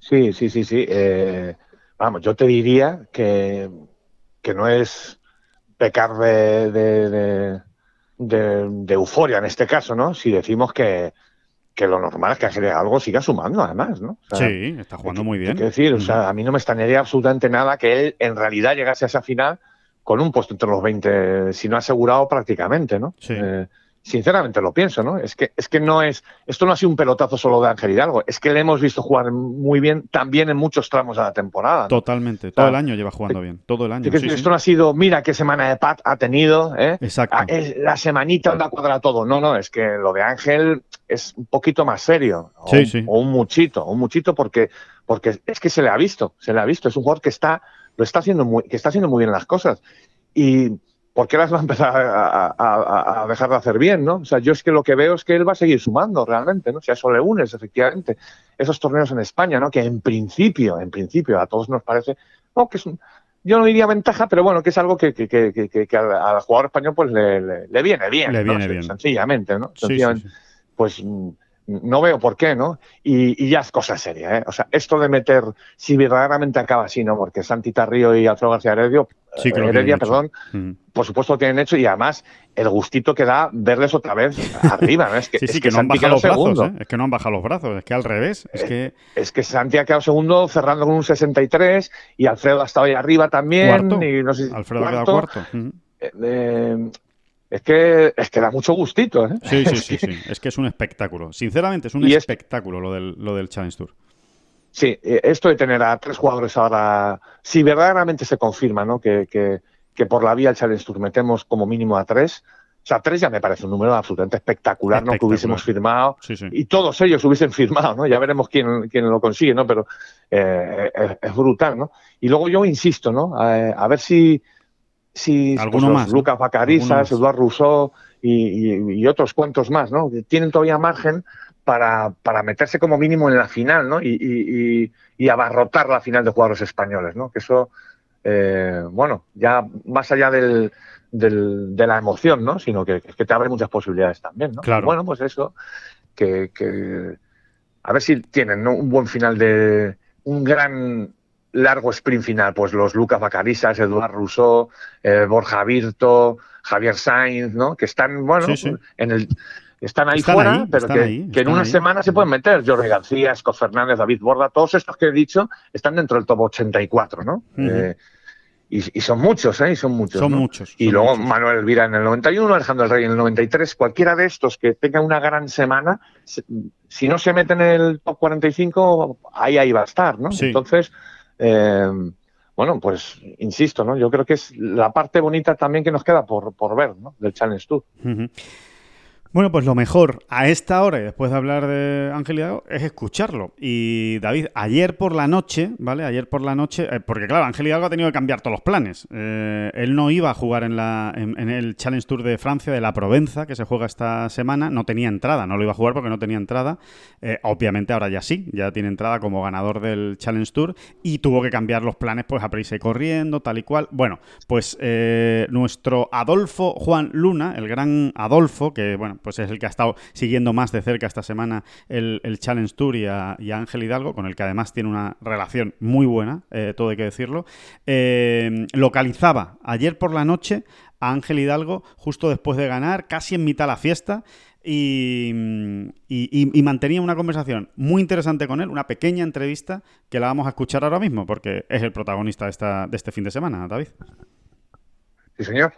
Sí, sí, sí, sí. Eh, vamos, yo te diría que, que no es pecar de, de, de euforia en este caso, ¿no? Si decimos que, que lo normal es que algo siga sumando, además, ¿no? sí, está jugando muy bien. Quiero decir, o sea, a mí no me extrañaría absolutamente nada que él en realidad llegase a esa final con un puesto entre los 20, si no asegurado prácticamente, ¿no? Sí. Eh, sinceramente lo pienso, ¿no? Es que, es que no es, esto no ha sido un pelotazo solo de Ángel Hidalgo, es que le hemos visto jugar muy bien también en muchos tramos de la temporada. Totalmente, todo el año lleva jugando bien, todo el año. esto no ha sido, mira qué semana de Pat ha tenido, ¿eh? Exacto. Ah, la semanita la cuadra todo. No, no, es que lo de Ángel es un poquito más serio. O, sí, sí. o un muchito, un muchito porque, porque es que se le ha visto, se le ha visto. Es un jugador que está, lo está haciendo muy, que está haciendo muy bien las cosas. Y ¿por qué las va a empezar a, dejar de hacer bien, no? O sea, yo es que lo que veo es que él va a seguir sumando realmente, ¿no? Si a eso le unes, efectivamente, esos torneos en España, ¿no? Que en principio, en principio, a todos nos parece, no, que es un, yo no diría ventaja, pero bueno, que es algo que, que, que, al, jugador español pues le, viene bien, le viene bien. sencillamente, ¿no? Sencillamente, pues no veo por qué, ¿no? Y, ya es cosa seria, ¿eh? O sea, esto de meter, si verdaderamente acaba así, ¿no? Porque Santi Tarrío y Alfredo García Heredio, sí, Heredia, perdón, por supuesto lo tienen hecho y además el gustito que da verles otra vez arriba, ¿no? Es que, sí, sí, que, no han bajado los brazos, ¿eh? Es que no han bajado los brazos, es que al revés, es, que... Es que Santi ha quedado segundo cerrando con un 63 y Alfredo ha estado ahí arriba también. Y no sé, Alfredo ha quedado cuarto. Eh, eh, es que, es que da mucho gustito, ¿eh? Sí, sí, sí, sí. Es que es un espectáculo. Sinceramente, es un espectáculo lo, del, lo del Challenge Tour. Sí, eh, esto de tener a tres jugadores ahora, si verdaderamente se confirma, ¿no? Que, que, que por la vía del Challenge Tour metemos como mínimo a tres, o sea, tres ya me parece un número absolutamente espectacular, ¿no? Que hubiésemos firmado y todos ellos hubiesen firmado, ¿no? Ya veremos quién, quién lo consigue, ¿no? Pero eh, es, brutal, ¿no? Y luego yo insisto, ¿no? a ver si, si ¿Alguno más, Lucas Bacarizas, Eduardo Rousseau y, otros cuantos más, ¿no? Tienen todavía margen para, para meterse como mínimo en la final, ¿no? Y, abarrotar la final de jugadores españoles, ¿no? Que eso, eh, bueno, ya más allá del, de la emoción, ¿no? Sino que, que, te abre muchas posibilidades también, ¿no? Claro. Bueno, pues eso, que, que a ver si tienen un buen final de un gran largo sprint final, pues los Lucas Bacarisas, Eduard Rousseau, eh, Borja Virto, Javier Sainz, ¿no? Que están, bueno, en el están ahí fuera, pero que, en una semana se pueden meter. Jorge García, Scott Fernández, David Borda, todos estos que he dicho están dentro del top 84, ¿no? Eh, y, son muchos, ¿eh? Y son muchos. Son muchos. Y luego Manuel Elvira en el 91, Alejandro el Rey en el 93. Cualquiera de estos que tenga una gran semana, si no se mete en el top 45, ahí, ahí va a estar, ¿no? Entonces, eh, bueno, pues insisto, ¿no? Yo creo que es la parte bonita también que nos queda por, por ver, ¿no? Del Challenge Tour. Bueno, pues lo mejor a esta hora y después de hablar de Ángel Hidalgo es escucharlo. Y David, ayer por la noche, ¿vale? Ayer por la noche, eh, porque claro, Ángel Hidalgo ha tenido que cambiar todos los planes. Eh, él no iba a jugar en, la, en, el Challenge Tour de Francia de la Provenza, que se juega esta semana. No tenía entrada, no lo iba a jugar porque no tenía entrada. Eh, obviamente ahora ya sí, ya tiene entrada como ganador del Challenge Tour y tuvo que cambiar los planes pues a prisa y corriendo, tal y cual. Bueno, pues nuestro Adolfo Juan Luna, el gran Adolfo, que bueno, pues es el que ha estado siguiendo más de cerca esta semana el, Challenge Tour y a, Ángel Hidalgo, con el que además tiene una relación muy buena, eh, todo hay que decirlo, eh, localizaba ayer por la noche a Ángel Hidalgo justo después de ganar, casi en mitad de la fiesta, y, mantenía una conversación muy interesante con él, una pequeña entrevista que la vamos a escuchar ahora mismo, porque es el protagonista de, esta, de este fin de semana, David. Sí, señor.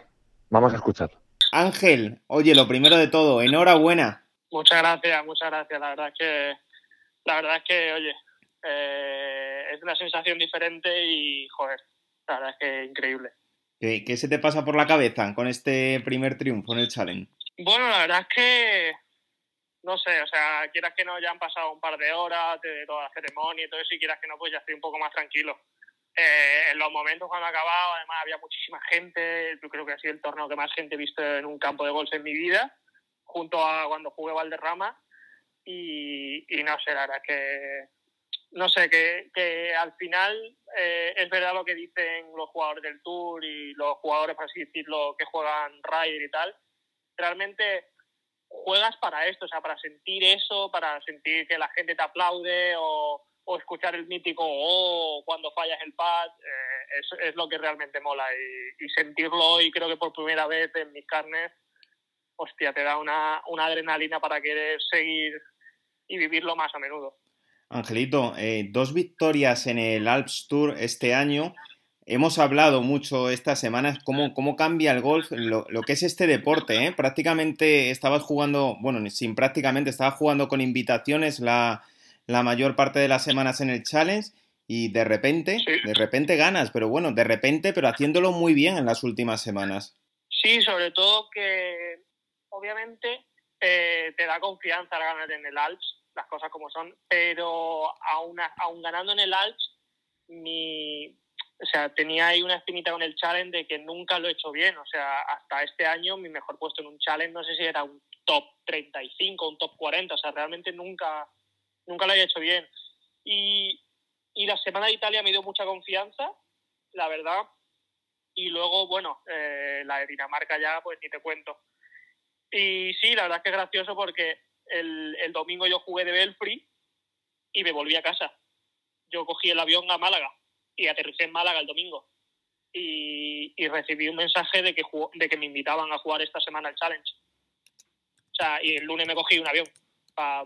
Vamos a escuchar. Ángel, oye, lo primero de todo, enhorabuena. Muchas gracias, muchas gracias. La verdad es que, la verdad es que, oye, eh, es una sensación diferente y, joder, la verdad es que increíble. ¿Qué, ¿Qué, se te pasa por la cabeza con este primer triunfo en el Challenge? Bueno, la verdad es que, no sé, o sea, quieras que no, ya han pasado un par de horas de toda la ceremonia y todo eso, y quieras que no, pues ya estoy un poco más tranquilo. Eh, en los momentos cuando acababa, además había muchísima gente, yo creo que ha sido el torneo que más gente he visto en un campo de golf en mi vida, junto a cuando jugué Valderrama, y, no sé, la verdad que, no sé, que, que al final eh, es verdad lo que dicen los jugadores del Tour y los jugadores, por así decirlo, que juegan Ryder y tal, realmente juegas para esto, o sea, para sentir eso, para sentir que la gente te aplaude o o escuchar el mítico o cuando fallas el pad, eh, es, lo que realmente mola y, sentirlo y creo que por primera vez en mis carnes, hostia, te da una, una adrenalina para querer seguir y vivirlo más a menudo. Angelito, eh, dos victorias en el Alps Tour este año. hemos hablado mucho estas semanas cómo, cómo cambia el golf, lo, que es este deporte. ¿eh? Prácticamente estabas jugando, bueno, sin prácticamente, estabas jugando con invitaciones la, la mayor parte de las semanas en el Challenge y de repente, de repente ganas, pero bueno, de repente, pero haciéndolo muy bien en las últimas semanas. Sí, sobre todo que obviamente eh, te da confianza ganar en el Alps, las cosas como son, pero aún, aún ganando en el Alps, mi, o sea, tenía ahí una espinita con el challenge de que nunca lo he hecho bien. O sea, hasta este año mi mejor puesto en un challenge no sé si era un top 35, un top 40. O sea, realmente nunca, nunca lo había hecho bien. Y, y la semana de Italia me dio mucha confianza, la verdad. Y luego, bueno, eh, la de Dinamarca ya, pues ni te cuento. Y sí, la verdad es que es gracioso porque el, el domingo yo jugué de Belfry y me volví a casa. Yo cogí el avión a Málaga y aterricé en Málaga el domingo. Y, y recibí un mensaje de que, de que me invitaban a jugar esta semana el Challenge. O sea, y el lunes me cogí un avión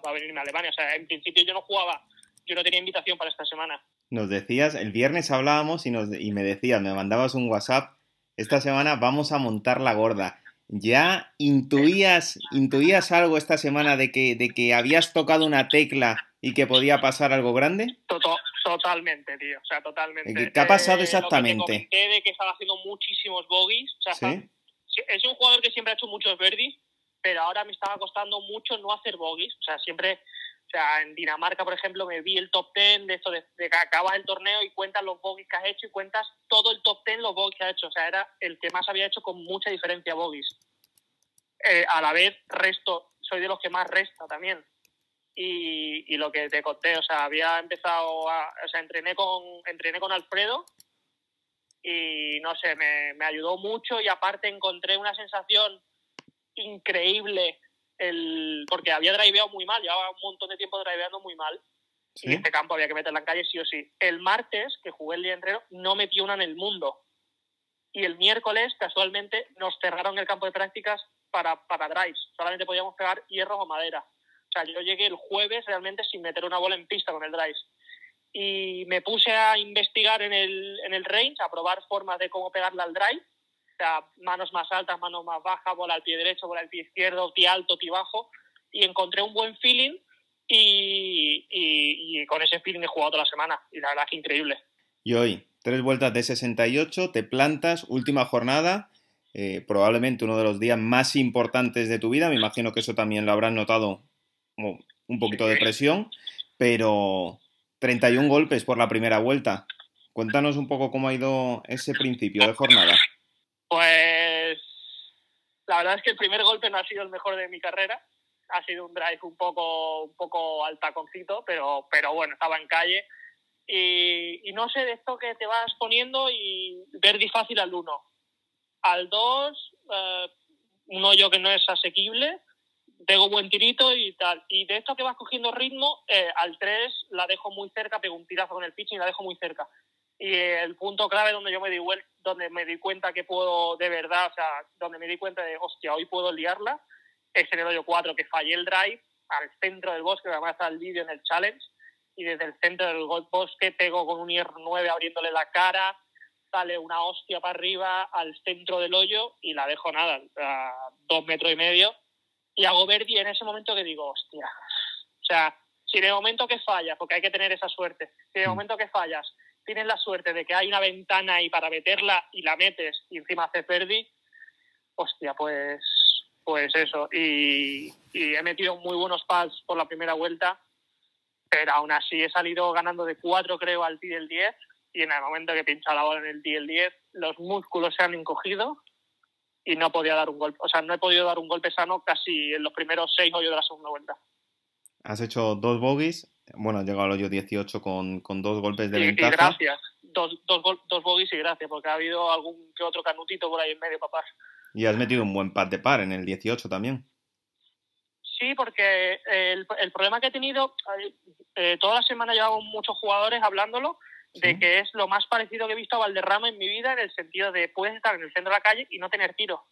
para venirme a Alemania. O sea, en principio yo no jugaba yo no tenía invitación para esta semana. Nos decías, el viernes hablábamos y, nos, y me decías, me mandabas un WhatsApp, esta semana vamos a montar la gorda. ¿Ya intuías, intuías algo esta semana de que, de que habías tocado una tecla y que podía pasar algo grande? totalmente, tío, o sea, totalmente. ¿Qué ha pasado exactamente? Eh, te de que estaba haciendo muchísimos bogies, o sea, es un jugador que siempre ha hecho muchos birdies, pero ahora me estaba costando mucho no hacer bogies, o sea, siempre o sea, en Dinamarca, por ejemplo, me vi el top 10 de esto, de, que acabas el torneo y cuentas los bogies que has hecho y cuentas todo el top 10 los bogies que has hecho. O sea, era el que más había hecho con mucha diferencia bogies. Eh, a la vez, resto, soy de los que más resta también. Y, y, lo que te conté, o sea, había empezado a, o sea, entrené con, entrené con Alfredo y no sé, me, me ayudó mucho y aparte encontré una sensación increíble el, porque había driveado muy mal, llevaba un montón de tiempo driveando muy mal. Y este campo había que meterla en calle sí o sí. El martes, que jugué el día entero, no metió una en el mundo. Y el miércoles, casualmente, nos cerraron el campo de prácticas para, para drives. Solamente podíamos pegar hierro o madera. O sea, yo llegué el jueves realmente sin meter una bola en pista con el drive. Y me puse a investigar en el, en el range, a probar formas de cómo pegarla al drive sea, manos más altas, manos más bajas, bola al pie derecho, bola al pie izquierdo, ti alto, ti bajo, y encontré un buen feeling y, y, con ese feeling he jugado toda la semana, y la verdad es que increíble. Y hoy, tres vueltas de 68, te plantas, última jornada, eh, probablemente uno de los días más importantes de tu vida, me imagino que eso también lo habrás notado como un poquito de presión, pero 31 golpes por la primera vuelta. Cuéntanos un poco cómo ha ido ese principio de jornada. Pues la verdad es que el primer golpe no ha sido el mejor de mi carrera. Ha sido un drive un poco, un poco pero, pero bueno, estaba en calle. Y, no sé de esto que te vas poniendo y ver fácil al 1. Al 2, eh, un hoyo que no es asequible, pego buen tirito y tal. Y de esto que vas cogiendo ritmo, eh, al 3 la dejo muy cerca, pego un tirazo con el pitch y la dejo muy cerca. Y el punto clave donde yo me di, donde me di cuenta que puedo de verdad, o sea, donde me di cuenta de, hostia, hoy puedo liarla, es en el hoyo 4, que fallé el drive al centro del bosque, además está el vídeo en el challenge, y desde el centro del bosque pego con un hierro 9 abriéndole la cara, sale una hostia para arriba al centro del hoyo y la dejo nada, a dos metros y medio, y hago Verdi en ese momento que digo, hostia, o sea, si en el momento que fallas, porque hay que tener esa suerte, si en el mm. momento que fallas tienes la suerte de que hay una ventana ahí para meterla y la metes y encima hace perdi, hostia, pues, pues eso. Y, he metido muy buenos pads por la primera vuelta, pero aún así he salido ganando de 4 creo al tee del 10 y en el momento que pincha la bola en el tee del 10 los músculos se han encogido y no podía dar un golpe, o sea, no he podido dar un golpe sano casi en los primeros 6 hoyos de la segunda vuelta. Has hecho dos bogies bueno, ha llegado al hoyo 18 con, con dos golpes de ventaja. Y gracias, dos, dos, dos bogies y gracias, porque ha habido algún que otro canutito por ahí en medio, papá. Y has metido un buen pad de par en el 18 también. Sí, porque el, el problema que he tenido, eh, toda la semana llevado muchos jugadores hablándolo, de que es lo más parecido que he visto a Valderrama en mi vida, en el sentido de puedes estar en el centro de la calle y no tener tiro.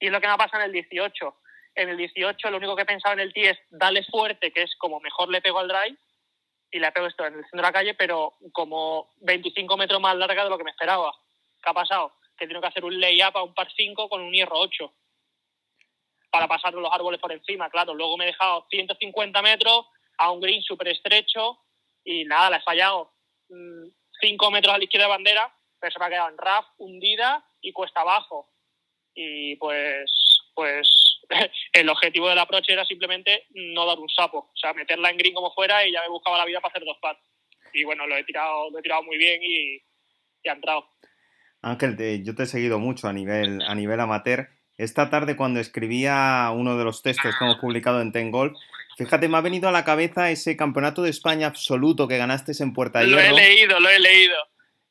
Y es lo que me ha pasado en el 18 en el 18 lo único que pensaba en el tee es dale fuerte, que es como mejor le pego al drive, y la pego esto en el centro de la calle, pero como 25 metros más larga de lo que me esperaba. ¿Qué ha pasado? Que tengo que hacer un layup a un par 5 con un hierro 8 para pasar los árboles por encima, claro. Luego me he dejado 150 metros a un green súper estrecho y nada, la he fallado 5 mm, metros a la izquierda de bandera, pero se me ha quedado en RAF, hundida y cuesta abajo. Y pues, pues el objetivo del approach era simplemente no dar un sapo, o sea, meterla en green como fuera y ya me buscaba la vida para hacer dos pads. Y bueno, lo he tirado, lo he tirado muy bien y, y ha entrado. Ángel, yo te he seguido mucho a nivel, a nivel amateur esta tarde cuando escribía uno de los textos que hemos publicado en Ten Golf, fíjate, me ha venido a la cabeza ese campeonato de España absoluto que ganaste en Puerta Hierro. Lo he leído, lo he leído.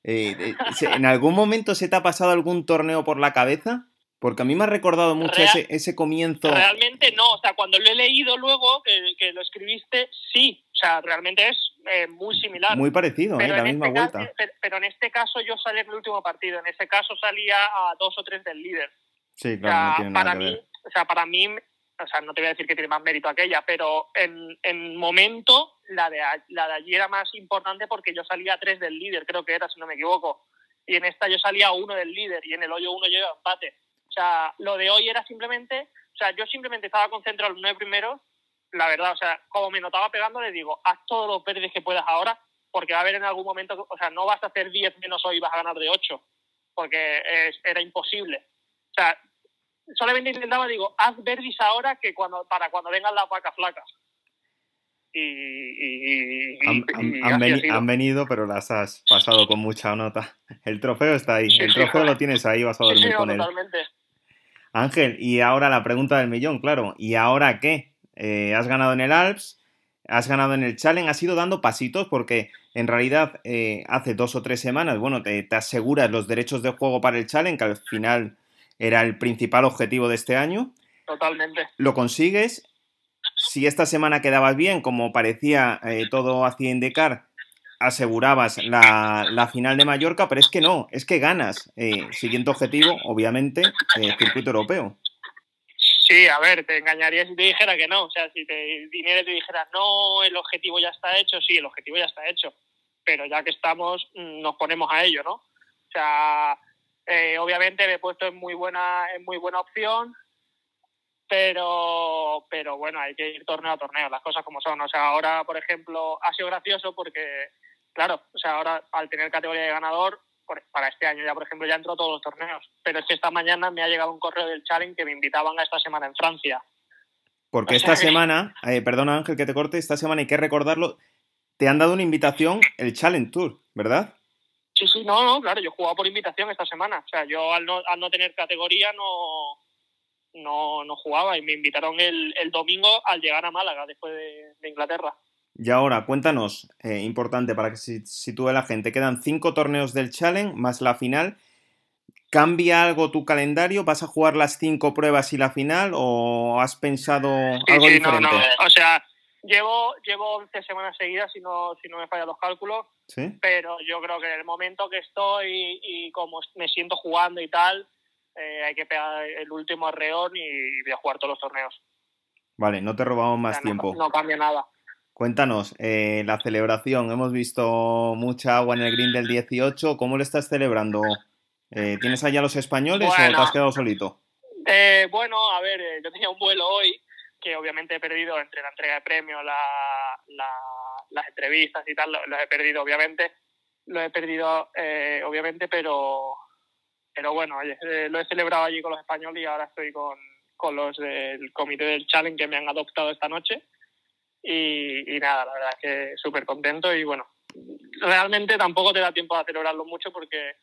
Eh, eh, ¿En algún momento se te ha pasado algún torneo por la cabeza? Porque a mí me ha recordado mucho ese, ese, comienzo. Realmente no, o sea, cuando lo he leído luego, que, lo escribiste, sí, o sea, realmente es eh, muy similar. Muy parecido, ¿eh? la misma este vuelta. pero, en este caso yo salí en el último partido, en ese caso salía a dos o tres del líder. Sí, claro, para mí, O sea, para mí, o sea, no te voy a decir que tiene más mérito aquella, pero en, en momento la de, la de allí era más importante porque yo salía a tres del líder, creo que era, si no me equivoco. Y en esta yo salía a uno del líder y en el hoyo uno yo iba empate. O sea, lo de hoy era simplemente, o sea, yo simplemente estaba concentrado en los nueve primeros, la verdad, o sea, como me notaba pegando, le digo, haz todos los verdes que puedas ahora, porque va a haber en algún momento, o sea, no vas a hacer 10 menos hoy y vas a ganar de 8, porque es, era imposible. O sea, solamente intentaba, digo, haz verdis ahora que cuando, para cuando vengan las vacas flacas. Y, han, venido, pero las has pasado con mucha nota. El trofeo está ahí, el trofeo lo tienes ahí, vas a dormir con él. Ángel, y ahora la pregunta del millón, claro, ¿y ahora qué? Eh, has ganado en el Alps, has ganado en el Challenge, has ido dando pasitos porque en realidad eh, hace dos o tres semanas, bueno, te, te aseguras los derechos de juego para el Challenge, que al final era el principal objetivo de este año. Totalmente. Lo consigues. Si esta semana quedabas bien, como parecía eh, todo hacía indicar, asegurabas la, final de Mallorca, pero es que no, es que ganas. Eh, siguiente objetivo, obviamente, eh, circuito europeo. Sí, a ver, te engañaría si te dijera que no. O sea, si te viniera y te dijera, no, el objetivo ya está hecho, sí, el objetivo ya está hecho. Pero ya que estamos, mm, nos ponemos a ello, ¿no? O sea, eh, obviamente me he puesto en muy buena, en muy buena opción, pero, pero bueno, hay que ir torneo a torneo, las cosas como son. O sea, ahora, por ejemplo, ha sido gracioso porque, claro, o sea, ahora al tener categoría de ganador, para este año ya, por ejemplo, ya entro a todos los torneos. Pero es que esta mañana me ha llegado un correo del Challenge que me invitaban a esta semana en Francia. Porque esta semana, eh, perdona Ángel que te corte, esta semana hay que recordarlo, te han dado una invitación el Challenge Tour, ¿verdad? Sí, sí, no, no, claro, yo he jugado por invitación esta semana. O sea, yo al no, al no tener categoría no, no, no jugaba y me invitaron el, el domingo al llegar a Málaga después de, Inglaterra. Y ahora, cuéntanos, eh, importante para que se sitúe la gente, quedan cinco torneos del Challenge más la final. ¿Cambia algo tu calendario? ¿Vas a jugar las cinco pruebas y la final o has pensado algo diferente? No, no, o sea, Llevo, llevo 11 semanas seguidas, si no, si no me fallan los cálculos, pero yo creo que en el momento que estoy y como me siento jugando y tal, eh, hay que pegar el último arreón y voy a jugar todos los torneos. Vale, no te robamos más tiempo. No, cambia nada. Cuéntanos, eh, la celebración, hemos visto mucha agua en el green del 18, ¿cómo lo estás celebrando? Eh, ¿Tienes allá los españoles o te has quedado solito? bueno, a ver, yo tenía un vuelo hoy que obviamente he perdido entre la entrega de premios, las entrevistas y tal, los he perdido obviamente, lo he perdido eh, obviamente, pero, pero bueno, eh, lo he celebrado allí con los españoles y ahora estoy con, con los del comité del challenge que me han adoptado esta noche y, nada, la verdad es que súper contento y bueno, realmente tampoco te da tiempo a celebrarlo mucho porque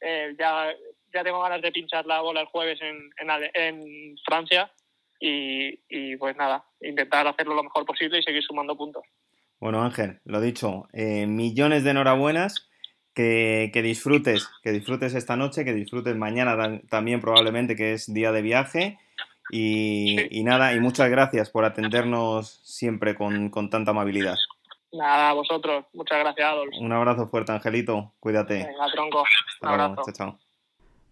eh, ya, ya tengo ganas de pinchar la bola el jueves en, en, en Francia y, pues nada, intentar hacerlo lo mejor posible y seguir sumando puntos. Bueno, Ángel, lo dicho, eh, millones de enhorabuenas, que, disfrutes, que disfrutes esta noche, que disfrutes mañana también probablemente, que es día de viaje. Y, nada, y muchas gracias por atendernos siempre con, tanta amabilidad. Nada, a vosotros. Muchas gracias, Adolfo. Un abrazo fuerte, Angelito. Cuídate. Venga, tronco. Un abrazo. Chao, chao.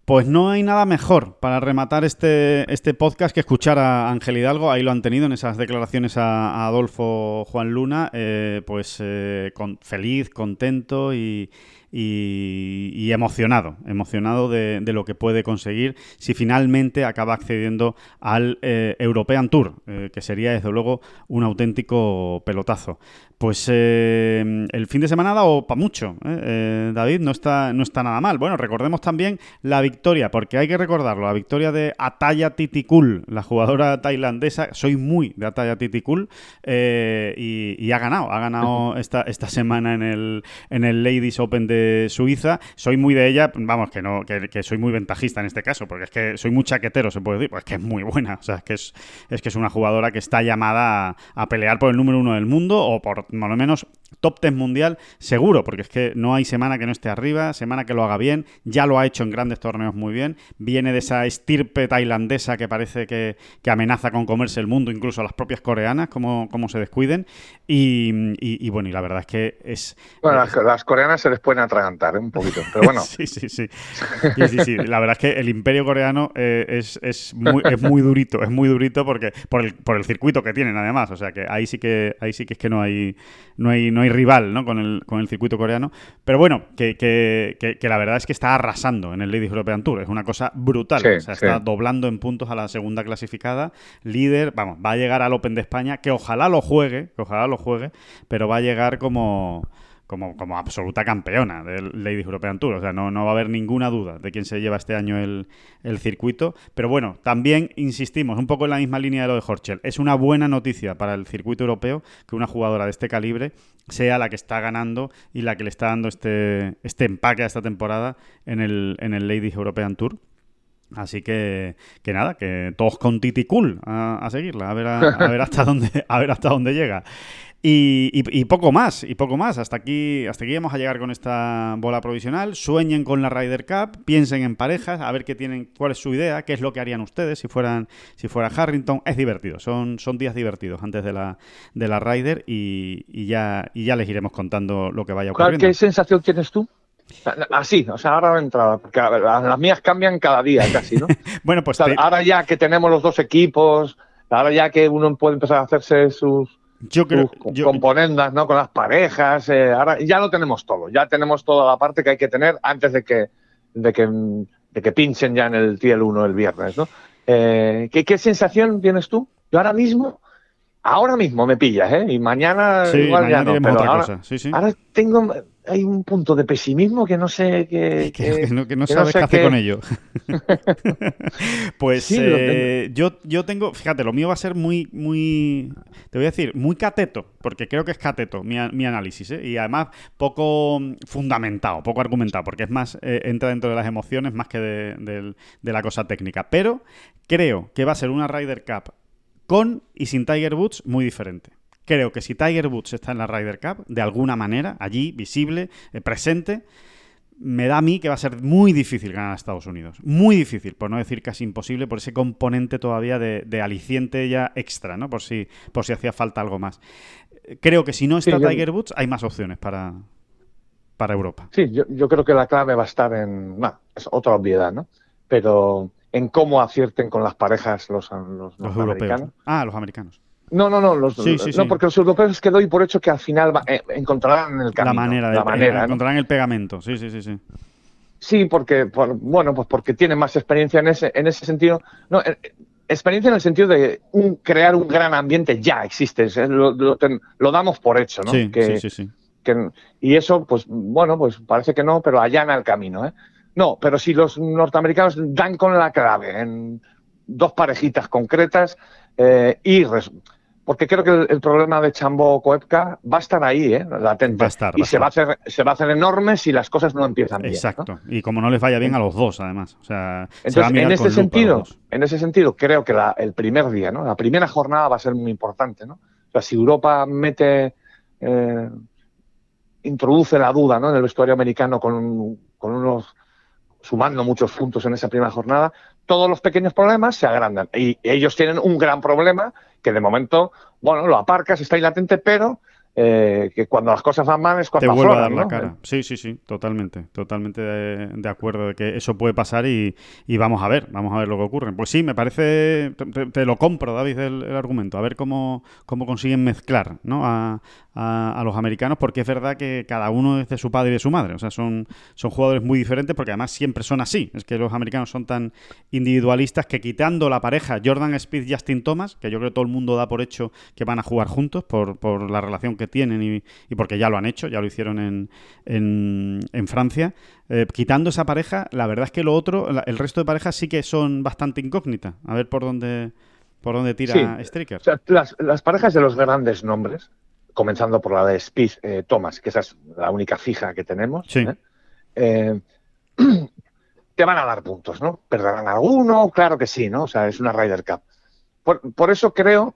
Pues no hay nada mejor para rematar este, este podcast que escuchar a Ángel Hidalgo. Ahí lo han tenido en esas declaraciones a, Adolfo Juan Luna. Eh, pues eh, con, feliz, contento y, y, emocionado, emocionado de, lo que puede conseguir si finalmente acaba accediendo al eh, European Tour, eh, que sería desde luego un auténtico pelotazo. Pues eh, el fin de semana ha dado para mucho, David, no está, no está nada mal. Bueno, recordemos también la victoria, porque hay que recordarlo, la victoria de Ataya Titikul, la jugadora tailandesa, soy muy de Ataya Titikul, y, y, ha ganado, ha ganado esta, esta semana en el, en el Ladies Open de Suiza. Soy muy de ella, vamos, que no, que, soy muy ventajista en este caso, porque es que soy muy chaquetero, se puede decir, pues que es muy buena. O sea, es que es, es que es una jugadora que está llamada a, pelear por el número uno del mundo, o por, por lo menos, top 10 mundial, seguro, porque es que no hay semana que no esté arriba, semana que lo haga bien, ya lo ha hecho en grandes torneos muy bien, viene de esa estirpe tailandesa que parece que, amenaza con comerse el mundo, incluso a las propias coreanas, como, como se descuiden, y, bueno, y la verdad es que es... Bueno, las, coreanas se les pueden atragantar ¿eh? un poquito, pero bueno. sí, sí, sí, sí, sí, La verdad es que el imperio coreano eh, es, es, muy, es muy durito, es muy durito porque por el, por el circuito que tienen además, o sea que ahí sí que ahí sí que es que no hay no hay no hay rival ¿no? con, el, con el circuito coreano. Pero bueno, que, que, que, la verdad es que está arrasando en el Ladies European Tour. Es una cosa brutal. o sea, está doblando en puntos a la segunda clasificada. Líder, vamos, va a llegar al Open de España, que ojalá lo juegue, que ojalá lo juegue, pero va a llegar como como, como absoluta campeona del Ladies European Tour. O sea, no, no va a haber ninguna duda de quién se lleva este año el, circuito. Pero bueno, también insistimos, un poco en la misma línea de lo de Horchel. Es una buena noticia para el circuito europeo que una jugadora de este calibre sea la que está ganando y la que le está dando este, este empaque a esta temporada en el, en el Ladies European Tour. Así que, que nada, que todos con Titi Cool a, seguirla, a ver, a, ver hasta dónde, a ver hasta dónde llega. Y, poco más, y poco más. Hasta aquí, hasta aquí vamos a llegar con esta bola provisional. Sueñen con la Ryder Cup, piensen en parejas, a ver qué tienen, cuál es su idea, qué es lo que harían ustedes si fueran, si fuera Harrington. Es divertido, son, son días divertidos antes de la, de la Ryder y, ya, y ya les iremos contando lo que vaya ocurriendo. ¿Qué sensación tienes tú? Así, o sea, ahora entrada, porque las mías cambian cada día casi, ¿no? bueno, pues ahora ya que tenemos los dos equipos, ahora ya que uno puede empezar a hacerse sus yo creo, componendas, ¿no? Con las parejas. Eh, ahora ya lo tenemos todo. Ya tenemos toda la parte que hay que tener antes de que, de que, de que pinchen ya en el Tiel 1 el viernes, ¿no? Eh, ¿qué, ¿qué, sensación tienes tú? Yo ahora mismo, ahora mismo me pillas, ¿eh? Y mañana igual ya no. Pero ahora, ahora tengo hay un punto de pesimismo que no sé qué. Que, no, sabes qué hacer con ello. pues eh, yo, yo tengo, fíjate, lo mío va a ser muy, muy, te voy a decir, muy cateto, porque creo que es cateto mi, análisis, ¿eh? y además poco fundamentado, poco argumentado, porque es más, eh, entra dentro de las emociones más que de, de la cosa técnica. Pero creo que va a ser una Ryder Cup con y sin Tiger Woods muy diferente. Creo que si Tiger Woods está en la Ryder Cup, de alguna manera, allí, visible, eh, presente, me da a mí que va a ser muy difícil ganar a Estados Unidos. Muy difícil, por no decir casi imposible, por ese componente todavía de, aliciente ya extra, ¿no? Por si, por si hacía falta algo más. Creo que si no está Tiger Woods, hay más opciones para, para Europa. Sí, yo, creo que la clave va a estar en. No, es otra obviedad, ¿no? Pero en cómo acierten con las parejas los, los, los europeos. Ah, los americanos. No, no, no, los, no porque los europeos que doy por hecho que al final eh, encontrarán el camino. La manera, de, la manera encontrarán el pegamento, sí, sí, sí, sí. Sí, porque, bueno, pues porque tienen más experiencia en ese, en ese sentido. No, eh, experiencia en el sentido de un, crear un gran ambiente ya existe, lo, lo, damos por hecho, ¿no? Sí, sí, sí, sí. y eso, pues bueno, pues parece que no, pero allana el camino, ¿eh? No, pero si los norteamericanos dan con la clave en dos parejitas concretas eh, y porque creo que el, problema de Chambo Coepka va a estar ahí, ¿eh? latente. Va a estar, y se, Va a hacer, se va a hacer enorme si las cosas no empiezan bien. Exacto. Y como no les vaya bien a los dos, además. O sea, Entonces, en ese sentido, en ese sentido, creo que el primer día, ¿no? La primera jornada va a ser muy importante, ¿no? O sea, si Europa mete, eh, introduce la duda, ¿no? En el vestuario americano con, con unos sumando muchos puntos en esa primera jornada, todos los pequeños problemas se agrandan. Y ellos tienen un gran problema que de momento, bueno, lo aparcas, está ahí latente, pero eh, que cuando las cosas van mal es cuando te vuelve a dar la cara. Sí, sí, sí, totalmente, totalmente de, acuerdo de que eso puede pasar y, vamos a ver, vamos a ver lo que ocurre. Pues sí, me parece, te, lo compro, David, el, argumento, a ver cómo, cómo consiguen mezclar ¿no? a, a, los americanos, porque es verdad que cada uno es de su padre y de su madre, o sea, son, son jugadores muy diferentes porque además siempre son así, es que los americanos son tan individualistas que quitando la pareja Jordan Speed Justin Thomas, que yo creo que todo el mundo da por hecho que van a jugar juntos por, por la relación que tienen y, porque ya lo han hecho, ya lo hicieron en, en, Francia. Eh, quitando esa pareja, la verdad es que lo otro, el resto de parejas sí que son bastante incógnitas. A ver por dónde, por dónde tira Striker. las, parejas de los grandes nombres, comenzando por la de Speed eh, Thomas, que esa es la única fija que tenemos. ¿eh? te van a dar puntos, ¿no? ¿Perderán alguno? Claro que sí, ¿no? O sea, es una Ryder Cup. Por, por, eso creo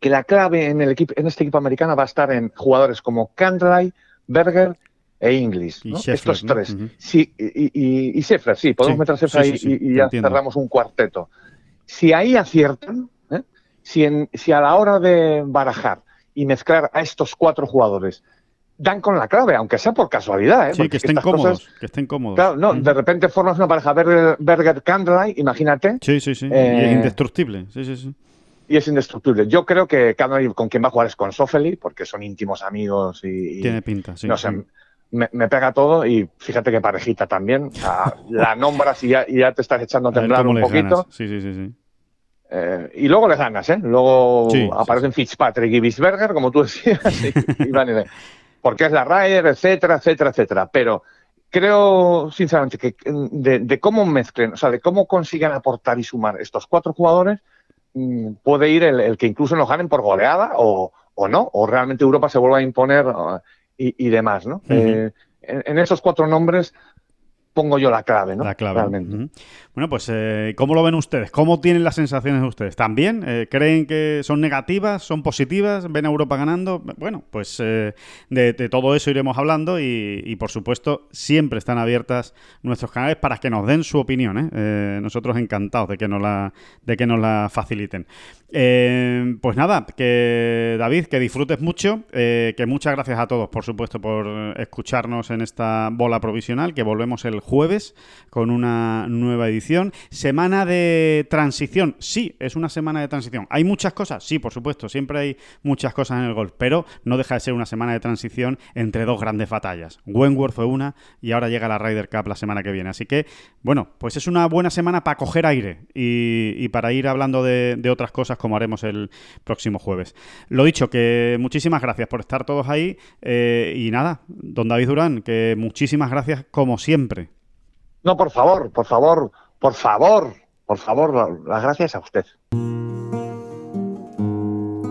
que la clave en, el equipo, en este equipo americano va a estar en jugadores como Candley, Berger e Inglis. Estos tres. sí, y, y, sí, podemos meter a Sheffler ahí y, ya cerramos un cuarteto. Si ahí aciertan, ¿eh? si, en, si a la hora de barajar y mezclar a estos cuatro jugadores dan con la clave, aunque sea por casualidad. ¿eh? Sí, que estén cómodos. que estén cómodos. Claro, no, de repente formas una pareja Berger-Candley, imagínate. Sí, sí, sí. y es eh, indestructible. Sí, sí, sí y es indestructible. Yo creo que cada con quien va a jugar es con Sofeli, porque son íntimos amigos y. Tiene pinta, sí. No sé, me, pega todo y fíjate que parejita también. la nombras y ya, ya, te estás echando a temblar un poquito. Sí, sí, sí. sí. Eh, y luego le ganas, ¿eh? Luego aparecen Fitzpatrick y Bisberger, como tú decías, y, van porque es la Ryder, etcétera, etcétera, etcétera. Pero creo, sinceramente, que de, de, cómo mezclen, o sea, de cómo consigan aportar y sumar estos cuatro jugadores, Mm, puede ir el, que incluso nos ganen por goleada o, o, no, o realmente Europa se vuelva a imponer y, demás, ¿no? Eh, en, esos cuatro nombres pongo yo la clave, ¿no? La clave. Bueno, pues, eh, ¿cómo lo ven ustedes? ¿Cómo tienen las sensaciones de ustedes? ¿También? Eh, ¿Creen que son negativas? ¿Son positivas? ¿Ven a Europa ganando? Bueno, pues eh, de, todo eso iremos hablando y, por supuesto, siempre están abiertas nuestros canales para que nos den su opinión. nosotros encantados de que nos la, de que nos la faciliten. pues nada, que David, que disfrutes mucho, que muchas gracias a todos, por supuesto, por escucharnos en esta bola provisional, que volvemos el jueves con una nueva edición. Semana de transición. Sí, es una semana de transición. ¿Hay muchas cosas? Sí, por supuesto. Siempre hay muchas cosas en el golf. Pero no deja de ser una semana de transición entre dos grandes batallas. Wentworth fue una y ahora llega la Ryder Cup la semana que viene. Así que, bueno, pues es una buena semana para coger aire y, para ir hablando de, otras cosas como haremos el próximo jueves. Lo dicho, que muchísimas gracias por estar todos ahí. Eh, y nada, don David Durán, que muchísimas gracias como siempre. No, por favor, por favor, por favor, por favor, las gracias a usted.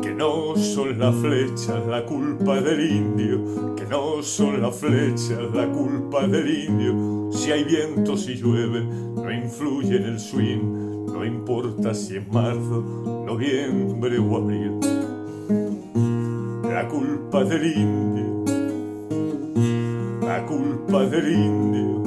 Que no son las flechas la culpa del indio, que no son las flechas la culpa del indio. Si hay viento, si llueve, no influye en el swing, no importa si es marzo, noviembre o abril. La culpa del indio, la culpa del indio